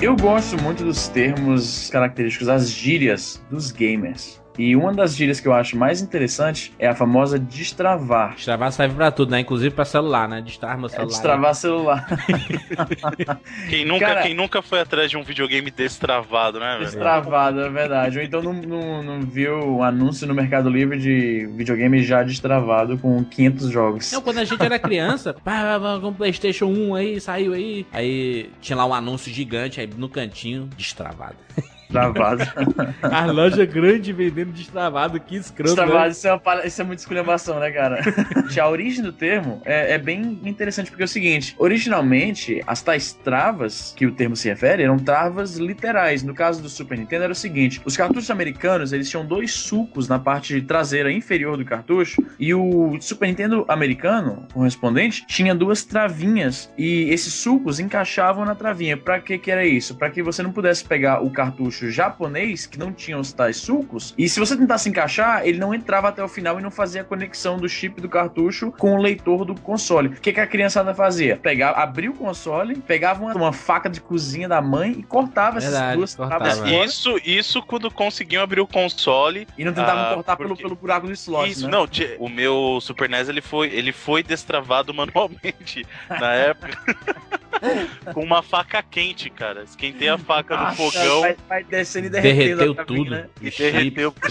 Eu gosto muito dos termos característicos, as gírias dos gamers. E uma das gírias que eu acho mais interessante é a famosa destravar. Destravar serve pra tudo, né? Inclusive pra celular, né? Destravar meu É celular. destravar celular. Quem nunca, Cara- quem nunca foi atrás de um videogame destravado, né, velho? Destravado, é verdade. Ou então não, não, não viu um anúncio no Mercado Livre de videogame já destravado com 500 jogos. Não, quando a gente era criança, pá, pá, pá, com o PlayStation 1 aí, saiu aí. Aí tinha lá um anúncio gigante aí no cantinho, destravado. Destravado. A loja grande vendendo destravado, que escroto. Destravado, né? isso é, uma, para- isso é muita esculhambação, né, cara? a origem do termo é, é bem interessante, porque é o seguinte: originalmente, as tais travas que o termo se refere eram travas literais. No caso do Super Nintendo, era o seguinte: os cartuchos americanos eles tinham dois sulcos na parte traseira inferior do cartucho, e o Super Nintendo americano, correspondente, tinha duas travinhas, e esses sulcos encaixavam na travinha. Pra que que era isso? Pra que você não pudesse pegar o cartucho japonês, que não tinha os tais sulcos, e se você tentasse encaixar, ele não entrava até o final e não fazia a conexão do chip do cartucho com o leitor do console. O que, que a criançada fazia? Pegava, abria o console, pegava uma, uma faca de cozinha da mãe e cortava essas Verdade, duas cortava. fora Isso, isso quando conseguiam abrir o console. e não tentavam Ah, cortar pelo, porque- pelo buraco do slot, isso, né? não, o meu Super NES ele foi, ele foi destravado manualmente na época. com uma faca quente, cara. Esquentei a faca no fogão Vai, vai descendo e. Derreteu travinha, tudo. né? e derreteu.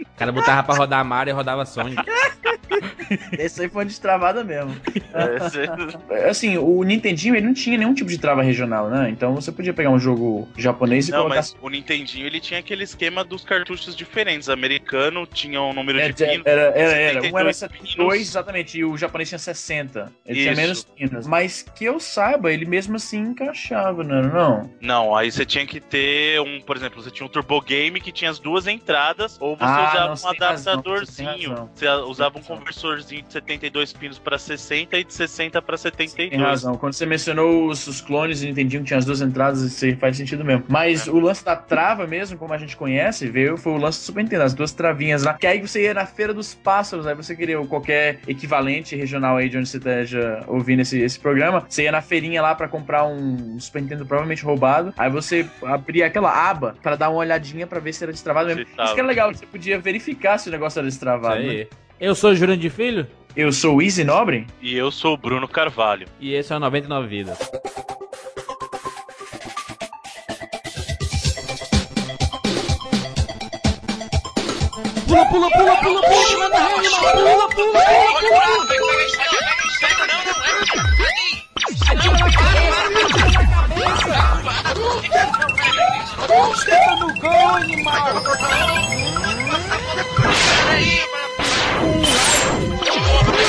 O cara botava pra rodar Mario e rodava Sonic. Esse aí foi uma destravada mesmo. É, Assim, o Nintendinho ele não tinha nenhum tipo de trava regional, né? Então você podia pegar um jogo japonês e Não, colocar. mas o Nintendinho ele tinha aquele esquema dos cartuchos diferentes. Americano tinha um número É, de pinos. era, era, era. Um era 72 72, pinos. exatamente, e o japonês tinha 60. Ele tinha Isso. menos pinos. Mas que eu saiba, ele mesmo assim encaixava, não era não? Não, aí você tinha que ter um, por exemplo, você tinha um Turbo Game que tinha as duas entradas, ou você Ah, usava não, um tem razão, você adaptadorzinho. Você usava um razão. De 72 pinos pra 60 e de 60 pra 72. Tem razão. Quando você mencionou os, os clones e Nintendinho que tinha as duas entradas, isso aí faz sentido mesmo. Mas É. o lance da trava mesmo, como a gente conhece, veio, foi o lance do Super Nintendo, as duas travinhas lá. Que aí você ia na Feira dos Pássaros, aí você queria qualquer equivalente regional aí de onde você esteja ouvindo esse, esse programa. Você ia na feirinha lá pra comprar um Super Nintendo provavelmente roubado. Aí você abria aquela aba pra dar uma olhadinha pra ver se era destravado mesmo. Isso que era legal, você podia verificar se o negócio era Isso destravado. né? Eu sou o Jurandir Filho Eu sou o Easy Nobre. E eu sou o Bruno Carvalho. e esse é o 99 Vidas. Pula, pula, pula, pula, pula, manda rede, pula, pula, pula, pula.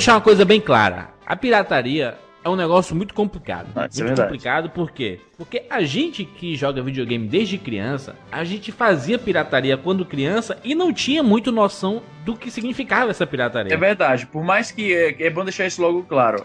Deixar uma coisa bem clara. A pirataria é um negócio muito complicado. Ah, é muito verdade. complicado por quê? Porque a gente que joga videogame desde criança, a gente fazia pirataria quando criança e não tinha muito noção do que significava essa pirataria. É verdade, por mais que é, é bom deixar isso logo claro,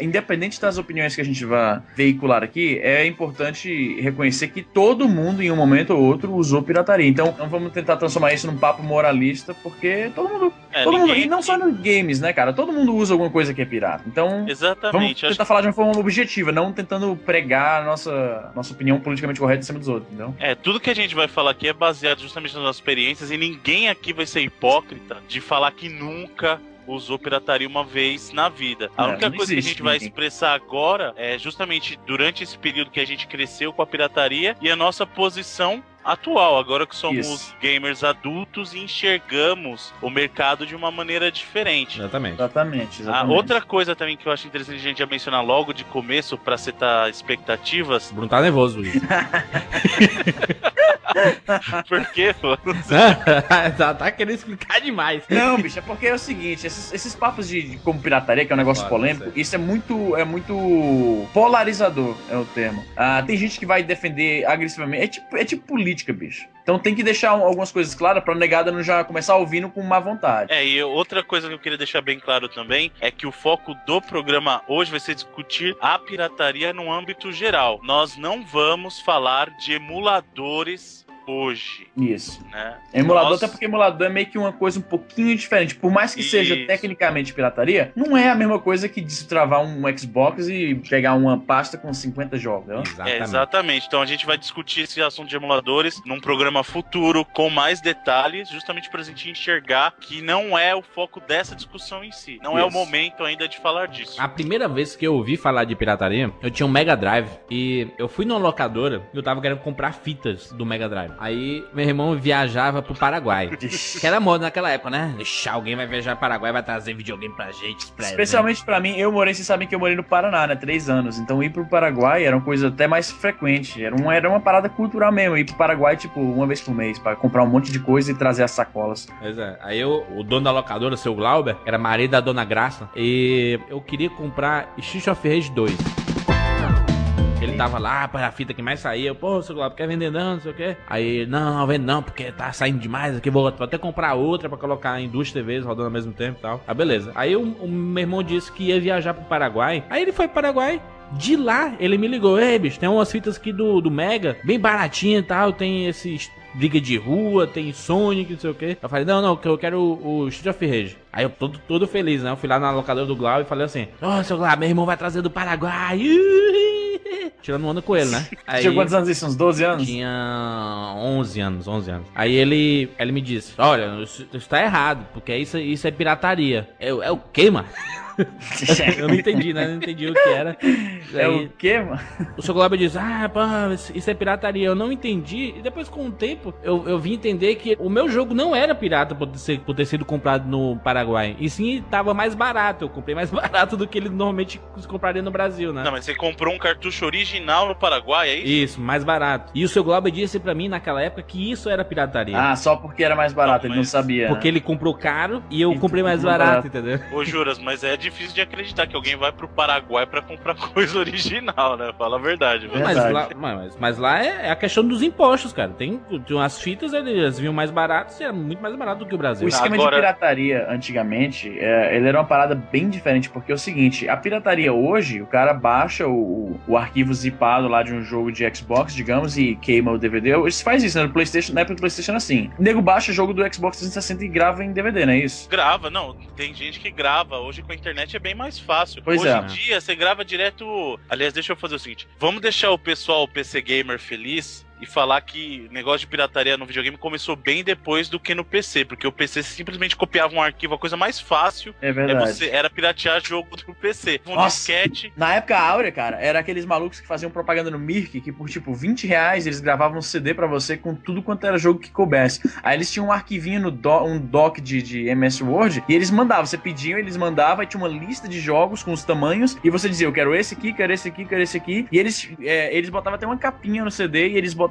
independente das opiniões que a gente vai veicular aqui, é importante reconhecer que todo mundo em um momento ou outro usou pirataria. Então, não vamos tentar transformar isso num papo moralista, porque todo mundo, É, todo mundo ninguém e não só nos games, né, cara? Todo mundo usa alguma coisa que é pirata. Então, vamos Exatamente. Acho tentar falar de uma forma objetiva, não tentando pregar a nossa nossa opinião politicamente correta em cima dos outros, entendeu? É, tudo que a gente vai falar aqui é baseado justamente nas nossas experiências e ninguém aqui vai ser hipócrita de falar que nunca usou pirataria uma vez na vida. A É, única não coisa que a gente vai expressar agora é justamente durante esse período que a gente cresceu com a pirataria e a nossa posição atual, agora que somos Isso. gamers adultos e enxergamos o mercado de uma maneira diferente. Exatamente. Exatamente, Ah, exatamente. outra coisa também que eu acho interessante a gente já mencionar logo de começo pra setar expectativas, O Bruno tá nervoso, Luiz. porque pô, tá, tá querendo explicar demais. Não, bicho, é porque é o seguinte, esses, esses papos de, de como pirataria, que é um negócio Claro, polêmico, isso é muito, é muito polarizador, é o termo. Ah, tem gente que vai defender agressivamente, é tipo, é tipo política, bicho. Então tem que deixar um- algumas coisas claras pra negada não já começar ouvindo com má vontade. É, e outra coisa que eu queria deixar bem claro também é que o foco do programa hoje vai ser discutir a pirataria no âmbito geral. Nós não vamos falar de emuladores hoje, Isso. né? Emulador, Nós- até porque emulador é meio que uma coisa um pouquinho diferente. Por mais que seja Isso. tecnicamente pirataria, não é a mesma coisa que destravar um Xbox e pegar uma pasta com 50 jogos. né? É, Exatamente. exatamente. Então a gente vai discutir esse assunto de emuladores num programa futuro com mais detalhes, justamente pra gente enxergar que não é o foco dessa discussão em si. Não é o Isso. momento ainda de falar disso. A primeira vez que eu ouvi falar de pirataria, eu tinha um Mega Drive e eu fui numa locadora e eu tava querendo comprar fitas do Mega Drive. Aí meu irmão viajava pro Paraguai. Que era moda naquela época, né? Deixar alguém vai viajar pro Paraguai vai trazer videogame pra gente. Pra Especialmente pra mim, eu morei, vocês sabem que eu morei no Paraná, né? Três anos. Então ir pro Paraguai era uma coisa até mais frequente. Era, um, era uma parada cultural mesmo. Ir pro Paraguai, tipo, uma vez por mês, pra comprar um monte de coisa e trazer as sacolas. Pois é. Aí eu, o dono da locadora, seu Glauber, era marido da dona Graça. E eu queria comprar Street of Rage 2. Ele tava lá, para a fita que mais saía. Pô, seu Glauber, quer vender não, não sei o quê. Aí, não, não vendo não, porque tá saindo demais aqui. Vou, vou até comprar outra pra colocar em duas TVs rodando ao mesmo tempo e tal. Ah, beleza. Aí o, o meu irmão disse que ia viajar pro Paraguai. Aí ele foi pro Paraguai. De lá, ele me ligou, ei, bicho, tem umas fitas aqui do, do Mega, bem baratinha e tal, tem esses briga de rua, tem Sonic, não sei o que. Eu falei, não, não, que eu quero o, o Street of Rage. Aí eu todo, todo feliz, né? Eu fui lá na locadora do Glau e falei assim, ó, seu Glau, meu irmão vai trazer do Paraguai. Tirando onda com ele, né? Aí... Tinha quantos anos isso? Uns 12 anos? Tinha 11 anos, 11 anos. Aí ele, ele me disse: Olha, isso, isso tá errado, porque isso, isso é pirataria. Eu, é o quê, mano? eu não entendi, né? Eu não entendi o que era. É Aí, o quê, mano? o seu Globo disse, ah, pô, isso é pirataria. Eu não entendi. E depois, com o tempo, eu, eu vim entender que o meu jogo não era pirata por ser- por ter sido comprado no Paraguai. E sim, tava mais barato. Eu comprei mais barato do que ele normalmente se compraria no Brasil, né? Não, mas você comprou um cartucho original no Paraguai, é isso? Isso, mais barato. E o seu Globo disse pra mim naquela época que isso era pirataria. Ah, só porque era mais barato, Não, ele não sabia. Porque né? ele comprou caro e eu E comprei mais barato, barato. entendeu? Ô, Juras, mas é difícil de acreditar que alguém vai pro Paraguai pra comprar coisa original, né? Fala a verdade, velho. Mas lá, mas, mas lá é, é a questão dos impostos, cara. Tem, tem umas fitas, eles vinham mais baratas e era muito mais barato do que o Brasil. O esquema Agora- de pirataria antigamente, é, ele era uma parada bem diferente, porque é o seguinte, a pirataria hoje, o cara baixa o, o arquivo zipado lá de um jogo de Xbox, digamos, e queima o DVD. Isso faz isso, né? No Playstation, na época do Playstation era assim. O nego baixa o jogo do Xbox 360 e grava em DVD, não é isso? Grava, não. Tem gente que grava. Hoje com a internet é bem mais fácil. Pois Hoje é. em dia você grava direto. Aliás, deixa eu fazer o seguinte: vamos deixar o pessoal PC Gamer feliz e falar que o negócio de pirataria no videogame começou bem depois do que no PC, porque o PC simplesmente copiava um arquivo, a coisa mais fácil É é verdade. você, era piratear jogo do PC. Um Nossa. disquete. Na época áurea, cara, era aqueles malucos que faziam propaganda no Mirk, que por tipo 20 reais eles gravavam um CD pra você com tudo quanto era jogo que coubesse. Aí eles tinham um arquivinho no do, um doc de, de MS Word e eles mandavam. Você pedia, eles mandavam, e tinha uma lista de jogos com os tamanhos e você dizia, eu quero esse aqui, quero esse aqui, quero esse aqui. E eles, é, eles botavam até uma capinha no CD e eles botavam.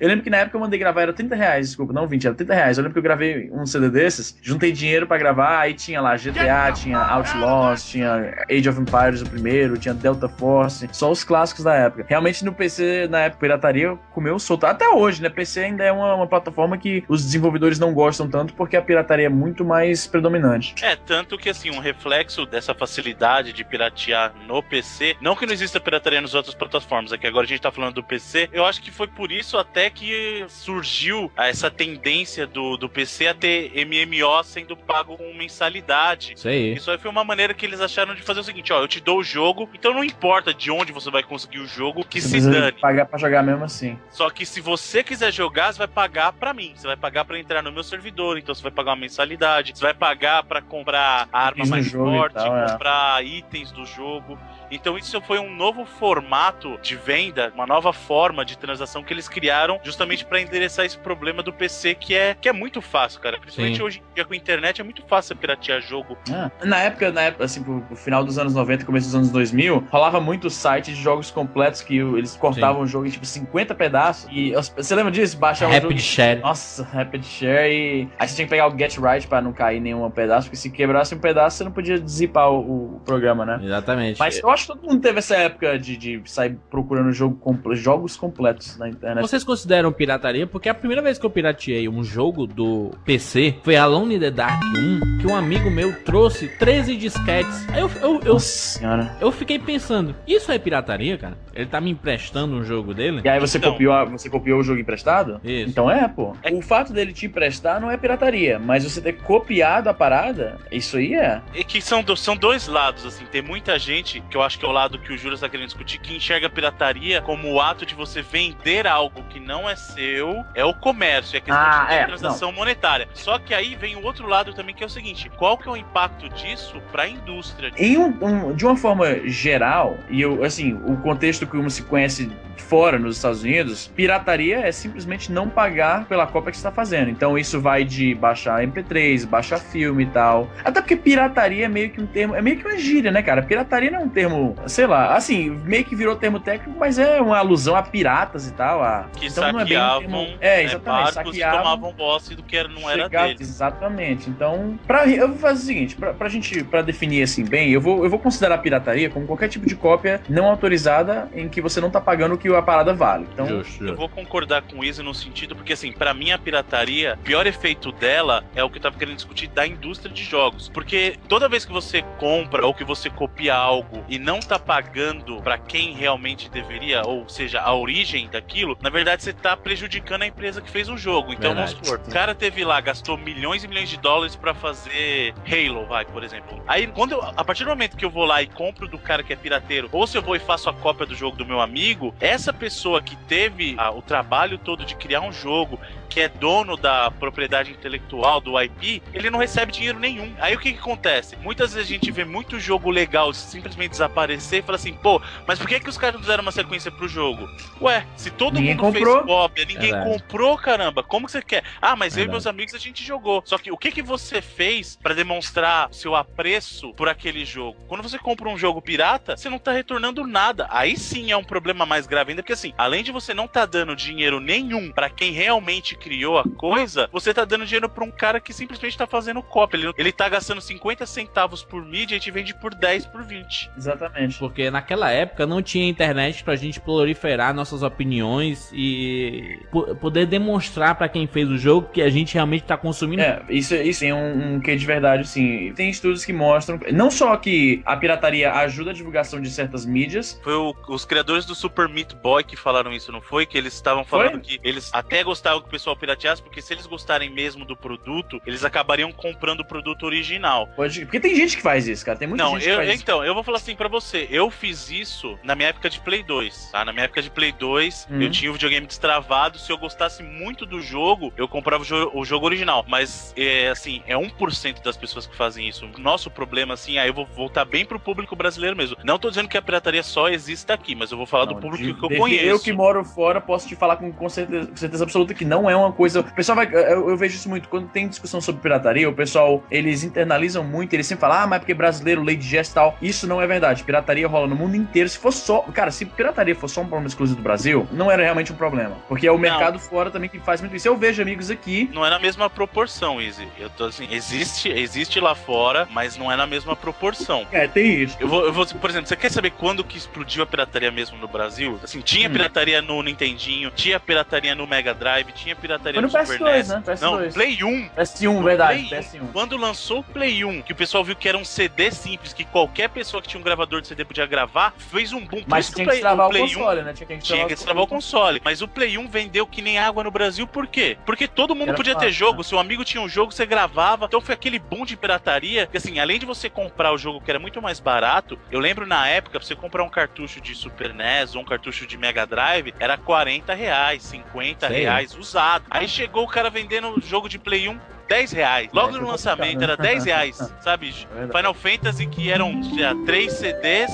Eu lembro que na época eu mandei gravar, era 30 reais, desculpa, não 20, era 30 reais. Eu lembro que eu gravei um CD desses, juntei dinheiro pra gravar, aí tinha lá GTA, tinha Outlaws, tinha Age of Empires o primeiro, tinha Delta Force, só os clássicos da época. Realmente no PC, na época, pirataria comeu solto. Até hoje, né? PC ainda é uma, uma plataforma que os desenvolvedores não gostam tanto porque a pirataria é muito mais predominante. É, tanto que assim, um reflexo dessa facilidade de piratear no PC, não que não exista pirataria nas outras plataformas, é que agora a gente tá falando do PC, eu acho que foi por isso até que surgiu essa tendência do, do PC a ter MMO sendo pago com mensalidade. Isso aí. Isso aí foi uma maneira que eles acharam de fazer o seguinte, ó, eu te dou o jogo, então não importa de onde você vai conseguir o jogo, que Você se dane. pagar pra jogar mesmo assim. Só que se você quiser jogar, você vai pagar pra mim. Você vai pagar pra entrar no meu servidor. Então você vai pagar uma mensalidade. Você vai pagar pra comprar a arma mais forte, tal, é. comprar itens do jogo. Então isso foi um novo formato de venda, uma nova forma de transação que eles criaram justamente pra endereçar esse problema do PC que é, que é muito fácil, cara. Principalmente Sim. hoje em dia com a internet é muito fácil você piratear jogo. Ah, Na época, na época, assim, pro, pro final dos anos 90, começo dos anos 2000, rolava muito site de jogos completos que eles cortavam o jogo em tipo 50 pedaços. E os- você lembra disso? Baixava o jogo. Rapid Share. Nossa, Rapid Share e. Aí você tinha que pegar o Get Right pra não cair nenhum pedaço, porque se quebrasse um pedaço, você não podia zipar o, o programa, né? Exatamente. Mas eu acho que todo mundo teve essa época de, de sair procurando jogo comple- jogos completos na internet. Vocês consideram pirataria? Porque a primeira vez que eu pirateei um jogo do PC foi Alone in the Dark 1, que um amigo meu trouxe 13 disquetes. Aí eu, eu, eu, Nossa senhora. eu fiquei pensando, isso é pirataria, cara? Ele tá me emprestando um jogo dele? E aí você, Então. copiou, a- você copiou o jogo emprestado? Isso. Então é, pô. É- O fato dele te emprestar não é pirataria, mas você ter copiado a parada, isso aí é. E que são, do- são dois lados, assim. Tem muita gente, que eu acho que é o lado que o Júlio está querendo discutir, que enxerga a pirataria como o ato de você vender algo que não é seu, é o comércio, é a questão Ah, de é, transação monetária. Só que aí vem o outro lado também, que é o seguinte: qual que é o impacto disso para a indústria? Em um- um- de uma forma geral, e eu, assim, o contexto que se conhece fora nos Estados Unidos, pirataria é simplesmente não pagar pela cópia que você está fazendo. Então isso vai de baixar MP3, baixar filme e tal. Até porque pirataria é meio que um termo, é meio que uma gíria, né, cara? Pirataria não é um termo, sei lá, assim, meio que virou termo técnico, mas é uma alusão a piratas e tal. A... Que então não é bem um saqueavam termo- É, né, exatamente, e saqueavam. tomavam posse do que era, não era Chegava- deles. Exatamente. Então, pra, eu vou fazer o seguinte, pra, pra gente, pra definir assim bem, eu vou, eu vou considerar a pirataria como qualquer tipo de cópia não autorizada em que você não tá pagando o que a parada vale. Então, Justo, Eu vou concordar com o Izzy no sentido, porque assim, pra mim a pirataria, o pior efeito dela é o que eu tava querendo discutir da indústria de jogos. Porque toda vez que você compra ou que você copia algo e não tá pagando pra quem realmente deveria, ou seja, a origem daquilo, na verdade você tá prejudicando a empresa que fez o jogo. Então Verdade. vamos supor, o cara teve lá, gastou milhões e milhões de dólares pra fazer Halo, vai, por exemplo. Aí, quando eu, a partir do momento que eu vou lá e compro do cara que é pirateiro, ou se eu vou e faço a cópia do jogo do meu amigo, essa pessoa que teve ah, o trabalho todo de criar um jogo, que é dono da propriedade intelectual, do IP, ele não recebe dinheiro nenhum. Aí o que, que acontece? Muitas vezes a gente vê muito jogo legal simplesmente desaparecer e fala assim, pô, mas por que, que os caras não fizeram uma sequência pro jogo? Ué, se todo Ninguém mundo comprou. fez cópia, ninguém Verdade. comprou, caramba, como que você quer? Ah, mas eu e meus amigos a gente jogou. Só que o que, que você fez pra demonstrar o seu apreço por aquele jogo? Quando você compra um jogo pirata, você não tá retornando nada. Aí sim é um problema mais grave ainda, porque assim, além de você não tá dando dinheiro nenhum pra quem realmente criou a coisa, você tá dando dinheiro pra um cara que simplesmente tá fazendo cópia. Ele, ele tá gastando 50 centavos por mídia e te vende por 10 por 20. exatamente. Porque naquela época não tinha internet pra gente proliferar nossas opiniões e po- poder demonstrar pra quem fez o jogo que a gente realmente tá consumindo. É, isso, isso tem um, um quê de verdade, sim. Tem estudos que mostram, não só que a pirataria ajuda a divulgação de certas mídias, Foi o- os criadores do Super Meat Boy que falaram isso, não foi? Que eles estavam Foi? falando que eles até gostavam que o pessoal pirateasse, porque se eles gostarem mesmo do produto, eles acabariam comprando o produto original. pode, porque tem gente que faz isso, cara. Tem muita não, gente que eu, faz isso. então, eu vou falar assim pra você. Eu fiz isso na minha época de Play 2, tá? Na minha época de Play 2, Uhum. eu tinha o videogame destravado. Se eu gostasse muito do jogo, eu comprava o, jo- o jogo original. Mas, é, assim, é 1% das pessoas que fazem isso. Nosso problema, assim, aí eu vou voltar bem pro público brasileiro mesmo. Não tô dizendo que a pirataria só existe aqui, mas eu vou falar do Não, público de- que eu de- conheço. Eu que moro fora, posso te falar com, com certeza, com certeza absoluta que não é uma coisa. O pessoal vai. Eu, eu vejo isso muito. Quando tem discussão sobre pirataria, o pessoal, eles internalizam muito, eles sempre falam, ah, mas porque brasileiro, lei de gesto e tal. Isso não é verdade. Pirataria rola no mundo inteiro. Se fosse só. Cara, se pirataria fosse só um problema exclusivo do Brasil, não era realmente um problema. Porque é o mercado fora também que faz muito isso. Eu vejo amigos aqui. Não é na mesma proporção, Easy. Eu tô assim, existe, existe lá fora, mas não é na mesma proporção. É, tem isso. Eu vou, eu vou, por exemplo, você quer saber quando que explodiu a pirataria mesmo no Brasil? Assim, tinha Hum. pirataria no Nintendinho, tinha pirataria no Mega Drive, tinha pirataria no no Super PS2, NES. né? PS2. Não, Play 1. PS1, verdade. Play PS1. Quando lançou o Play 1, que o pessoal viu que era um CD simples, que qualquer pessoa que tinha um gravador de CD podia gravar, fez um boom. Mas tinha o que destravar o, Play 1 console, né? Tinha que tinha que destravar o console. Mas o Play 1 vendeu que nem água no Brasil, por quê? Porque todo mundo Era podia fácil, ter jogo. né? Seu amigo tinha um jogo, você gravava. Então foi aquele boom de pirataria. Que assim, além de você comprar o jogo que era muito mais barato, eu lembro na época, pra você comprar um cartucho de Super NES ou um cartucho de Mega Drive, era 40 reais, 50 Sei. reais usado. Aí chegou o cara vendendo jogo de Play 1. 10 reais. Logo É, no complicado, complicado, era né? 10 reais, sabe? É. Final Fantasy que eram já 3 CDs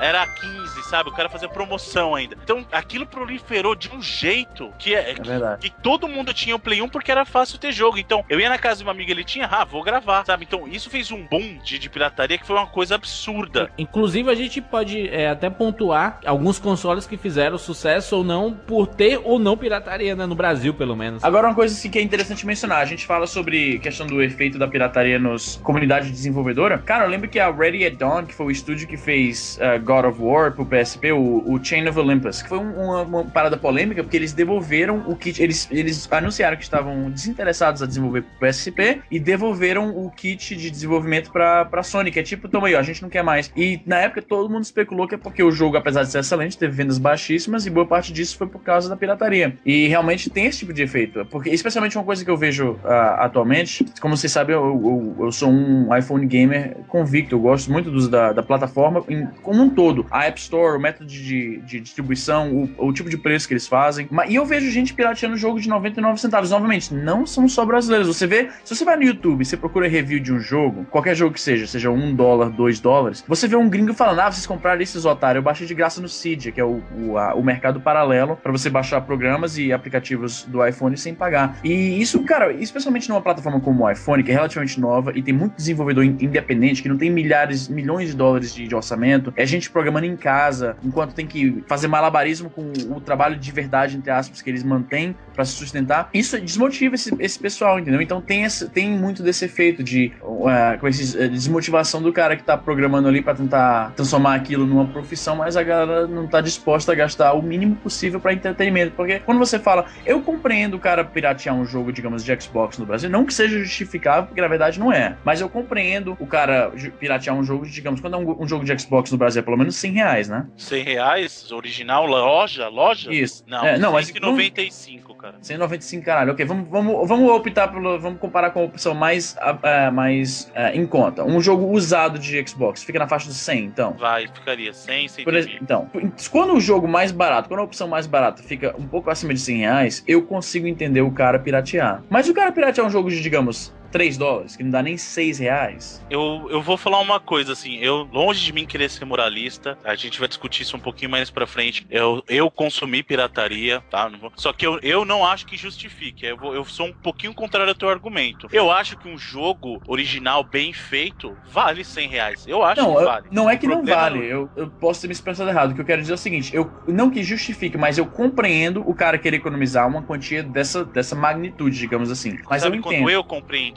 era 15, sabe? O cara fazia promoção ainda. Então aquilo proliferou de um jeito que é, que, verdade. que todo mundo tinha o Play 1 porque era fácil ter jogo. Então eu ia na casa de uma amiga, ele tinha, ah, vou gravar, sabe? Então isso fez um boom de, de pirataria que foi uma coisa absurda. Inclusive, a gente pode é, até pontuar alguns consoles que fizeram sucesso ou não por ter ou não pirataria, né? No Brasil, pelo menos. Agora, uma coisa assim, que é interessante mencionar: a gente fala sobre questão do efeito da pirataria nos comunidade desenvolvedora. Cara, eu lembro que a Ready at Dawn, que foi o estúdio que fez uh, God of War pro PSP, o, o Chain of Olympus, que foi um- uma, uma parada polêmica, porque eles devolveram o kit. Eles, eles anunciaram que estavam desinteressados a desenvolver pro PSP e devolveram o kit de desenvolvimento pra, pra Sony, que é tipo, toma aí, ó, a gente não quer mais. E na época todo mundo especulou que é porque o jogo, apesar de ser excelente, teve vendas baixíssimas e boa parte disso foi por causa da pirataria. E realmente tem esse tipo de efeito. Porque, especialmente uma coisa que eu vejo ah, atualmente, como vocês sabem, eu, eu, eu sou um iPhone gamer convicto, eu gosto muito dos, da, da plataforma em, como um todo. A App Store, o método de, de distribuição, o, o tipo de preço que eles fazem. E eu vejo gente pirateando jogo de 99 centavos. Novamente, não são só brasileiros. Você vê, se você vai no YouTube e você procura review de um jogo, qualquer jogo que seja, seja um dólar, dois dólares, você vê um gringo falando, ah, vocês compraram esses otários, eu baixei de graça no Cydia, que é o, o, a- o mercado paralelo para você baixar programas e aplicativos do iPhone sem pagar. E isso, cara, especialmente numa plataforma como o iPhone, que é relativamente nova e tem muito desenvolvedor in- independente, que não tem milhares, milhões de dólares de, de orçamento, é gente programando em casa, enquanto tem que fazer malabarismo com o trabalho de verdade, entre aspas, que eles mantêm para se sustentar. Isso desmotiva esse, esse pessoal, entendeu? Então tem, esse, tem muito desse efeito de uh, com esse, uh, desmotivação do cara que tá programando ali para tentar transformar aquilo numa profissão, mas a galera não tá disposta a gastar o mínimo possível para entretenimento. Porque quando você fala, eu compreendo o cara piratear um jogo, digamos, de Xbox no Brasil, não que seja justificável, porque na verdade não é. Mas eu compreendo o cara piratear um jogo, digamos, quando é um, um jogo de Xbox no Brasil é pelo menos 100 reais, né? 100 reais, original, loja, loja? Isso. Não, É, não, mas 195, cara. 195, caralho. Ok, vamos, vamos, vamos optar pelo. Vamos comparar com a opção mais, ah, mais ah, em conta. Um jogo usado de Xbox fica na faixa dos 100, então. Vai, ficaria 100, 100 Por então, quando o jogo mais barato, quando a opção mais barata fica um pouco acima de 100 reais, eu consigo entender o cara piratear. Mas o cara piratear um jogo de, digamos, 3 dólares, que não dá nem 6 reais. Eu, eu vou falar uma coisa, assim, eu, longe de mim querer ser moralista, a gente vai discutir isso um pouquinho mais pra frente. Eu, eu consumi pirataria, tá? Não só que eu, eu não acho que justifique. Eu, vou- eu sou um pouquinho contrário ao teu argumento. Eu acho que um jogo original bem feito vale 100 reais. Eu acho Não, que eu- vale. não é que não problema vale. Eu, eu posso ter me expressado errado. O que eu quero dizer é o seguinte: eu não que justifique, mas eu compreendo o cara querer economizar uma quantia dessa, dessa magnitude, digamos assim. Mas Sabe eu quando entendo. eu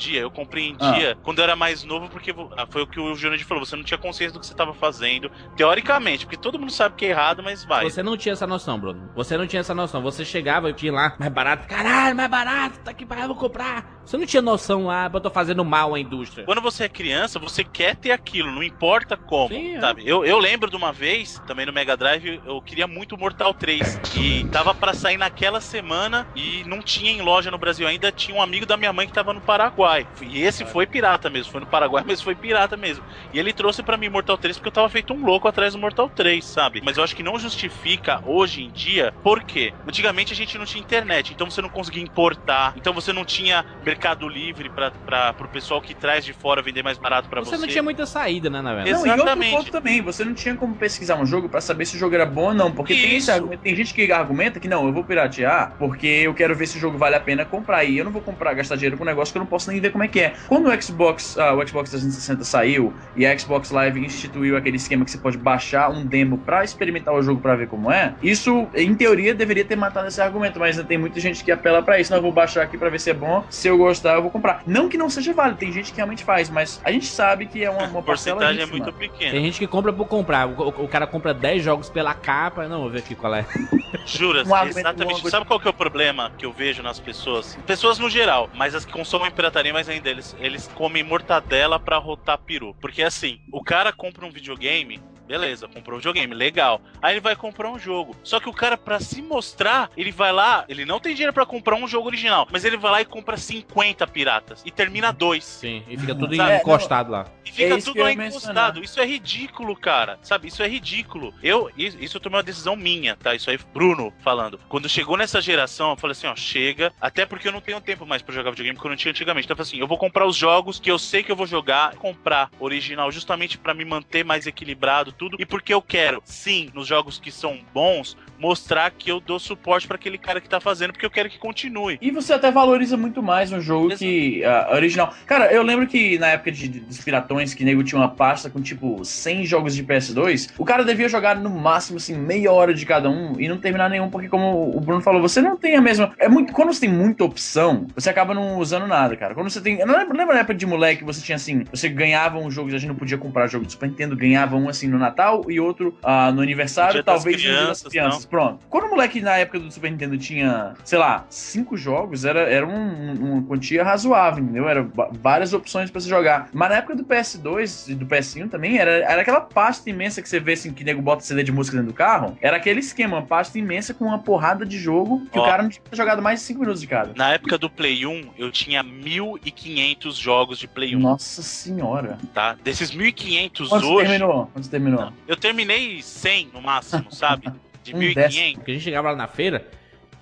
compreendia? Eu compreendia quando eu era mais novo, porque ah, foi o que o Júnior falou, você não tinha consciência do que você estava fazendo, teoricamente, porque todo mundo sabe que é errado, mas vai. Você não tinha essa noção, Bruno. Você não tinha essa noção. Você chegava e tinha lá, mais barato. Caralho, mais barato. Tá aqui, eu vou comprar. Você não tinha noção lá, eu tô fazendo mal à indústria. Quando você é criança, você quer ter aquilo, não importa como, Sim, é. sabe? Eu, eu lembro de uma vez, também no Mega Drive, eu queria muito Mortal 3. E tava pra sair naquela semana e não tinha em loja no Brasil ainda. Tinha um amigo da minha mãe que tava no Paraguai. E esse foi pirata mesmo, foi no Paraguai, mas foi pirata mesmo. E ele trouxe pra mim Mortal 3 porque eu tava feito um louco atrás do Mortal 3, sabe? Mas eu acho que não justifica hoje em dia, por quê? Antigamente a gente não tinha internet, então você não conseguia importar, então você não tinha Mercado Livre pra, pro pessoal que traz de fora vender mais barato pra você. Você não tinha muita saída, né, na verdade? Não, e outro Exatamente. ponto também, você não tinha como pesquisar um jogo pra saber se o jogo era bom ou não, porque tem, esse tem gente que argumenta que não, eu vou piratear porque eu quero ver se o jogo vale a pena comprar e eu não vou comprar, gastar dinheiro com um negócio que eu não posso nem ver como é que é. Quando o Xbox, ah, o Xbox 360 saiu e a Xbox Live instituiu aquele esquema que você pode baixar um demo pra experimentar o jogo pra ver como é, isso em teoria deveria ter matado esse argumento, mas tem muita gente que apela pra isso, não, eu vou baixar aqui pra ver se é bom, se eu gostar eu vou comprar. Não que não seja válido, tem gente que realmente faz, mas a gente sabe que é uma, uma A parcela porcentagem é muito pequena. Tem gente que compra por comprar. O, o- o cara compra 10 jogos pela capa. Não, vou ver aqui qual é. Jura, Um exatamente. Sabe qual que é o problema que eu vejo nas pessoas? Pessoas no geral, mas as que consomem pirataria mais ainda, eles, eles comem mortadela pra rotar peru. Porque assim, o cara compra um videogame, beleza, comprou um videogame, legal. Aí ele vai comprar um jogo. Só que o cara, pra se mostrar, ele vai lá, ele não tem dinheiro pra comprar um jogo original, mas ele vai lá e compra 50 piratas e termina dois. Sim, e fica tudo Sabe, encostado lá. E fica É isso que tudo lá encostado. Isso é ridículo, cara. Sabe? Isso é ridículo. Eu, isso, isso eu tomei uma decisão minha, tá? Isso aí, Bruno falando. Quando chegou nessa geração, eu falei assim, ó, chega. Até porque eu não tenho tempo mais pra jogar videogame, porque eu não tinha antigamente. Então eu falei assim, eu vou comprar os jogos que eu sei que eu vou jogar, comprar original, justamente pra me manter mais equilibrado, tudo e porque eu quero, sim, nos jogos que são bons, mostrar que eu dou suporte pra aquele cara que tá fazendo, porque eu quero que continue. E você até valoriza muito mais um jogo Exato. que ah, original. Cara, eu lembro que na época de, dos piratões, que nego tinha uma pasta com tipo 100 jogos de PS2, o cara devia jogar no máximo assim meia hora de cada um e não terminar nenhum, porque como o Bruno falou, você não tem a mesma. É muito quando você tem muita opção, você acaba não usando nada, cara. Quando você tem, eu não lembro, lembra na época de moleque você tinha assim, você ganhava um jogo, a gente não podia comprar jogo do Super Nintendo, ganhava um assim no Natal e outro ah, no aniversário, dia talvez no dia das crianças, crianças. Pronto. Quando o moleque na época do Super Nintendo tinha, sei lá, cinco jogos, era, era um- uma quantia razoável, entendeu? Era várias opções pra você jogar. Mas na época do PS2 e do PS1 também, era, era aquela pasta imensa que você vê assim, que nego bota CD de música dentro do carro. Era aquele esquema, uma pasta imensa com uma porrada de jogo que Ó. o cara não tinha jogado mais de cinco minutos de cada. Na época do Play 1, eu tinha 1.500 jogos de Play 1, Nossa senhora. tá? Desses 1.500 Quantos hoje, terminou? Quantos terminou? Não. eu terminei 100 no máximo, sabe? De Um 1.500. Porque a gente chegava lá na feira,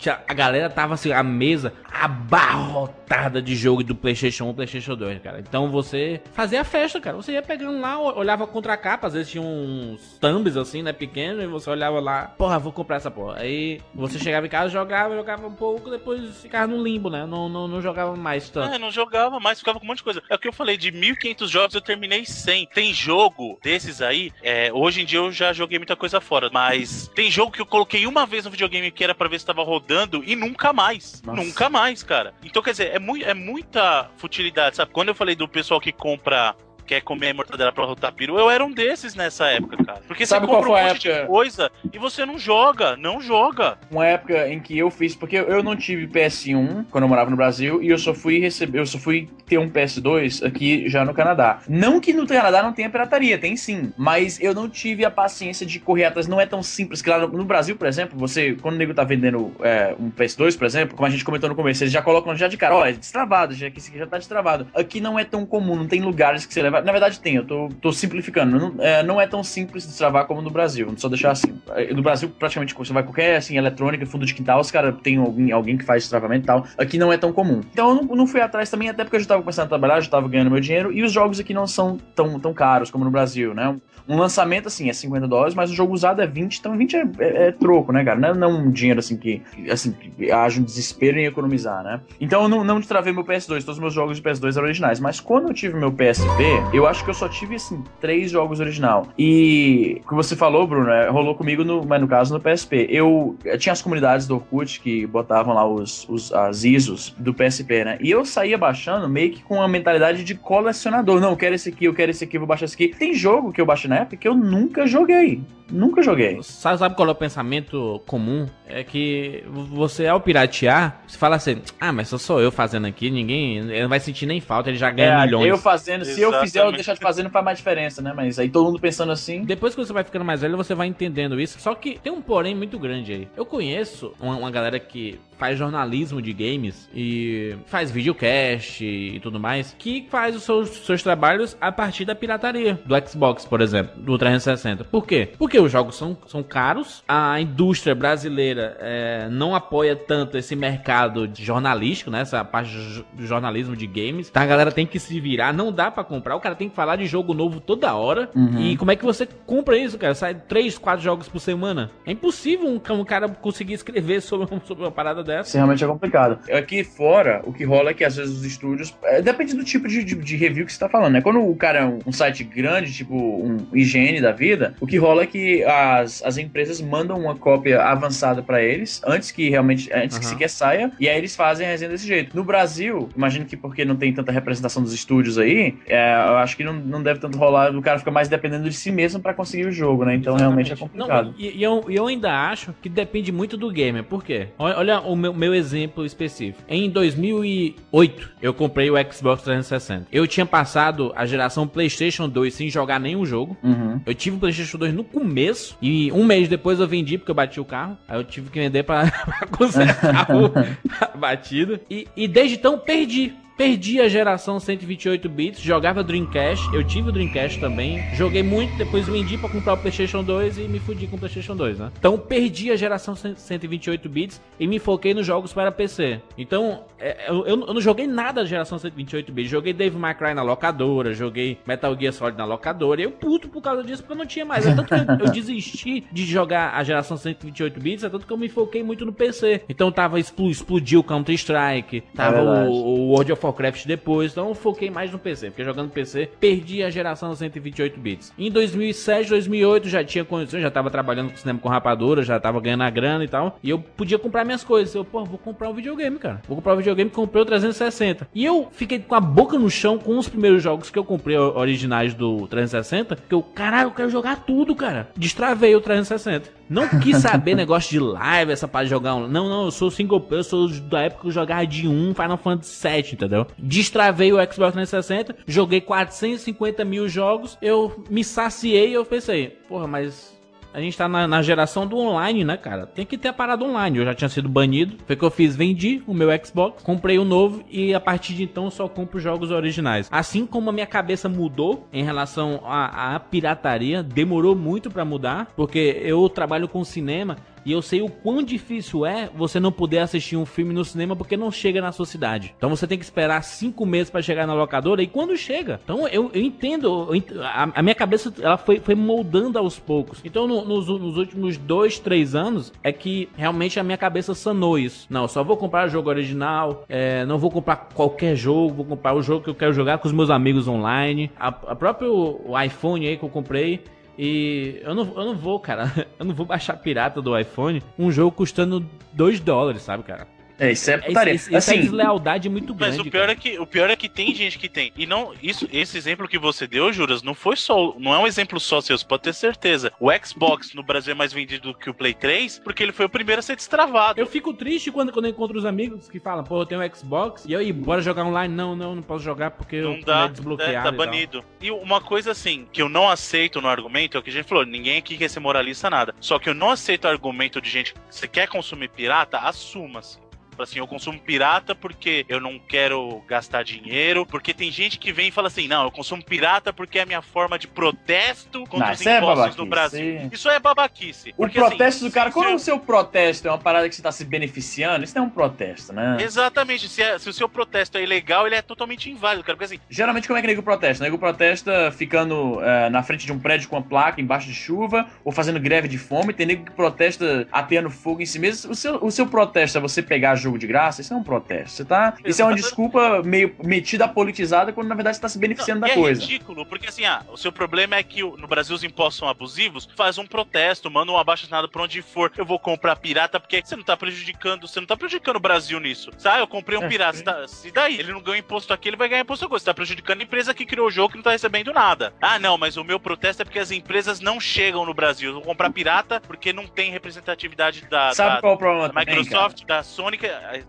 a galera tava assim, a mesa abarrotada de jogo do PlayStation 1 e PlayStation 2, cara. Então você fazia a festa, cara. Você ia pegando lá, olhava contra a capa, às vezes tinha uns thumbs assim, né, pequeno, e você olhava lá, porra, vou comprar essa porra. Aí você chegava em casa, jogava, jogava um pouco, depois ficava no limbo, né? Não, não, não jogava mais tanto. É, não jogava mais, ficava com um monte de coisa. É o que eu falei, de 1.500 jogos eu terminei 100. Tem jogo desses aí, é, hoje em dia eu já joguei muita coisa fora, mas tem jogo que eu coloquei uma vez no videogame que era pra ver se tava rodando e nunca mais. Nossa. Nunca mais, cara. Então, quer dizer, é, mui- é muita futilidade, sabe? Quando eu falei do pessoal que compra. Quer comer a mortadela pra rotar peru, eu era um desses nessa época, cara. Porque Sabe você qual compra foi um a monte época? de coisa e você não joga, não joga. uma época em que eu fiz, porque eu não tive PS1 quando eu morava no Brasil e eu só fui receber, eu só fui ter um PS2 aqui já no Canadá. Não que no Canadá não tenha pirataria, tem sim, mas eu não tive a paciência de correr atrás, não é tão simples que lá no, no Brasil, por exemplo, você, quando o nego tá vendendo é, um PS2, por exemplo, como a gente comentou no começo, eles já colocam já de cara, ó, é destravado, já que esse aqui já tá destravado. Aqui não é tão comum, não tem lugares que você leva, na verdade tem, eu tô, tô simplificando, não é, não é tão simples de destravar como no Brasil, só deixar assim. No Brasil, praticamente, você vai qualquer assim, eletrônica, fundo de quintal, os caras tem alguém, alguém que faz destravamento e tal. Aqui não é tão comum. Então eu não, não fui atrás também, até porque eu já tava começando a trabalhar, já tava ganhando meu dinheiro, e os jogos aqui não são tão, tão caros como no Brasil, né? Um lançamento, assim, é 50 dólares, mas o jogo usado é 20, então 20 é, é- é troco, né, cara? Não é, não é um dinheiro, assim, que, assim, que haja um desespero em economizar, né? Então eu não, não destravei meu PS2, todos os meus jogos de PS2 eram originais, mas quando eu tive meu PSP, eu acho que eu só tive, assim, três jogos original. E o que você falou, Bruno, é, rolou comigo, no, mas no caso no PSP. Eu, eu tinha as comunidades do Orkut que botavam lá os, os, as ISOs do PSP, né? E eu saía baixando meio que com a mentalidade de colecionador. Não, eu quero esse aqui, eu quero esse aqui, vou baixar esse aqui. Tem jogo que eu baixei na época que eu nunca joguei. Nunca joguei. Sabe, sabe qual é o pensamento comum? É que você, ao piratear, você fala assim: ah, mas só sou eu fazendo aqui, ninguém não vai sentir nem falta, ele já ganha É, milhões. eu fazendo, se eu fizer ou Exatamente. deixar de fazer, não faz mais diferença, né? Mas aí todo mundo pensando assim. Depois que você vai ficando mais velho, você vai entendendo isso. Só que tem um porém muito grande aí. Eu conheço uma, uma galera que faz jornalismo de games e faz videocast e tudo mais, que faz os seus, seus trabalhos a partir da pirataria do Xbox, por exemplo, do 360. Por quê? Porque os jogos são, são caros, a indústria brasileira é, não apoia tanto esse mercado jornalístico, né? Essa parte do jornalismo de games. Então a galera tem que se virar, não dá pra comprar, o cara tem que falar de jogo novo toda hora. Uhum. E como é que você compra isso, cara? Sai 3, 4 jogos por semana? É impossível um, um cara conseguir escrever sobre, sobre uma parada dessa. Isso realmente é complicado. Aqui fora, o que rola é que às vezes os estúdios. é, depende do tipo de, de, de review que você tá falando, né? Quando o cara é um, um site grande, tipo um IGN da vida, o que rola é que as, as empresas mandam uma cópia avançada pra eles, antes que realmente. Antes que Aham. sequer saia, e aí eles fazem a resenha desse jeito. No Brasil, imagino que porque não tem tanta representação dos estúdios aí, é, eu acho que não, não deve tanto rolar, o cara fica mais dependendo de si mesmo pra conseguir o jogo, né? Então realmente é complicado. Não, e, e eu, e eu ainda acho que depende muito do gamer. Por quê? Olha, olha o meu, meu exemplo específico. Em 2008, eu comprei o Xbox 360. Eu tinha passado a geração PlayStation 2 sem jogar nenhum jogo. Uhum. Eu tive o PlayStation 2 no começo e um mês depois eu vendi porque eu bati o carro. Aí eu tive que vender pra, pra consertar o, a batida. E, e desde então perdi. Perdi a geração 128 bits, jogava Dreamcast, eu tive o Dreamcast também, joguei muito, depois vendi pra comprar o PlayStation 2 e me fudi com o PlayStation 2, né? Então perdi a geração 128 bits e me foquei nos jogos para PC. Então, é, eu, eu não joguei nada da geração 128 bits, joguei Dave May Cry na locadora, joguei Metal Gear Solid na locadora, e eu puto por causa disso porque eu não tinha mais. É tanto que eu, eu desisti de jogar a geração 128 bits, é tanto que eu me foquei muito no PC. Então tava explodiu o Counter Strike, tava É o, o World of Warcraft depois, então eu foquei mais no PC, porque jogando PC perdi a geração 128 bits. Em 2007, 2008 já tinha condições, já tava trabalhando com cinema com rapadura, já tava ganhando a grana e tal, e eu podia comprar minhas coisas. Eu, pô, vou comprar um videogame, cara. Vou comprar um videogame, comprei o 360. E eu fiquei com a boca no chão com os primeiros jogos que eu comprei originais do 360, que eu, caralho, eu quero jogar tudo, cara. Destravei o 360. Não quis saber negócio de live, essa de jogar um. Não, não, eu sou single player, eu sou da época que eu jogava de 1 Final Fantasy VII, entendeu? Destravei o Xbox 360, joguei 450 mil jogos, eu me saciei e eu pensei, porra, mas a gente tá na, na geração do online, né, cara? Tem que ter a parada online. Eu já tinha sido banido. Foi o que eu fiz, vendi o meu Xbox, comprei o novo e a partir de então só compro jogos originais. Assim como a minha cabeça mudou em relação à, pirataria, demorou muito pra mudar, porque eu trabalho com cinema e eu sei o quão difícil é você não poder assistir um filme no cinema porque não chega na sua cidade. Então você tem que esperar cinco meses pra chegar na locadora e quando chega. Então eu, eu entendo, eu ent- a, a minha cabeça ela foi, foi moldando aos poucos. Então no- nos, nos últimos dois, três anos é que realmente a minha cabeça sanou isso. Não, só vou comprar jogo original, é, não vou comprar qualquer jogo, vou comprar o jogo que eu quero jogar com os meus amigos online. A, a próprio iPhone aí que eu comprei. E eu não, eu não vou, cara. Eu não vou baixar pirata do iPhone um jogo custando 2 dólares, sabe, cara? É, isso é putaria. essa assim, deslealdade é muito Mas grande. o pior cara. é que o pior é que tem gente que tem. E não isso esse exemplo que você deu, Juras, não foi só, não é um exemplo só seu, você pode ter certeza. O Xbox no Brasil é mais vendido do que o Play 3, porque ele foi o primeiro a ser destravado. Eu fico triste quando, quando eu encontro os amigos que falam, pô, eu tenho um Xbox, e aí, bora jogar online? Não, não, não posso jogar porque Não eu dá, é desbloqueado. e tá banido. E uma coisa assim, que eu não aceito no argumento, é o que a gente falou, ninguém aqui quer ser moralista nada. Só que eu não aceito o argumento de gente que você quer consumir pirata, assuma-se. Assim, eu consumo pirata porque eu não quero gastar dinheiro. Porque tem gente que vem e fala assim: não, eu consumo pirata porque é a minha forma de protesto contra Não, os é impostos babaquice. no Brasil. Isso é babaquice. o Porque, assim, protesto do cara, quando eu- o seu protesto é uma parada que você tá se beneficiando, isso não é um protesto, né? Exatamente, se, é- se o seu protesto é ilegal, ele é totalmente inválido, cara. Porque assim, Geralmente, como é que nego protesta? Nego protesta ficando é, na frente de um prédio com uma placa embaixo de chuva ou fazendo greve de fome. Tem nego que protesta ateando fogo em si mesmo. O seu, o seu protesto é você pegar jogo de graça? Isso não é um protesto. Você tá, isso é uma desculpa meio metida politizada quando na verdade você tá se beneficiando Não, da e coisa. É ridículo, porque assim, ah, o seu problema é que no Brasil os impostos são abusivos, faz um protesto, manda um abaixo assinado pra onde for. Eu vou comprar pirata, porque você não tá prejudicando, você não tá prejudicando o Brasil nisso. Sabe, eu comprei um É, pirata, sim. tá- se daí ele não ganha imposto aqui, ele vai ganhar imposto agora. Você tá prejudicando a empresa que criou o jogo que não tá recebendo nada. Ah, não, mas o meu protesto é porque as empresas não chegam no Brasil. Eu vou comprar pirata porque não tem representatividade da, Sabe da- qual é o problema da também, Microsoft, da Sony.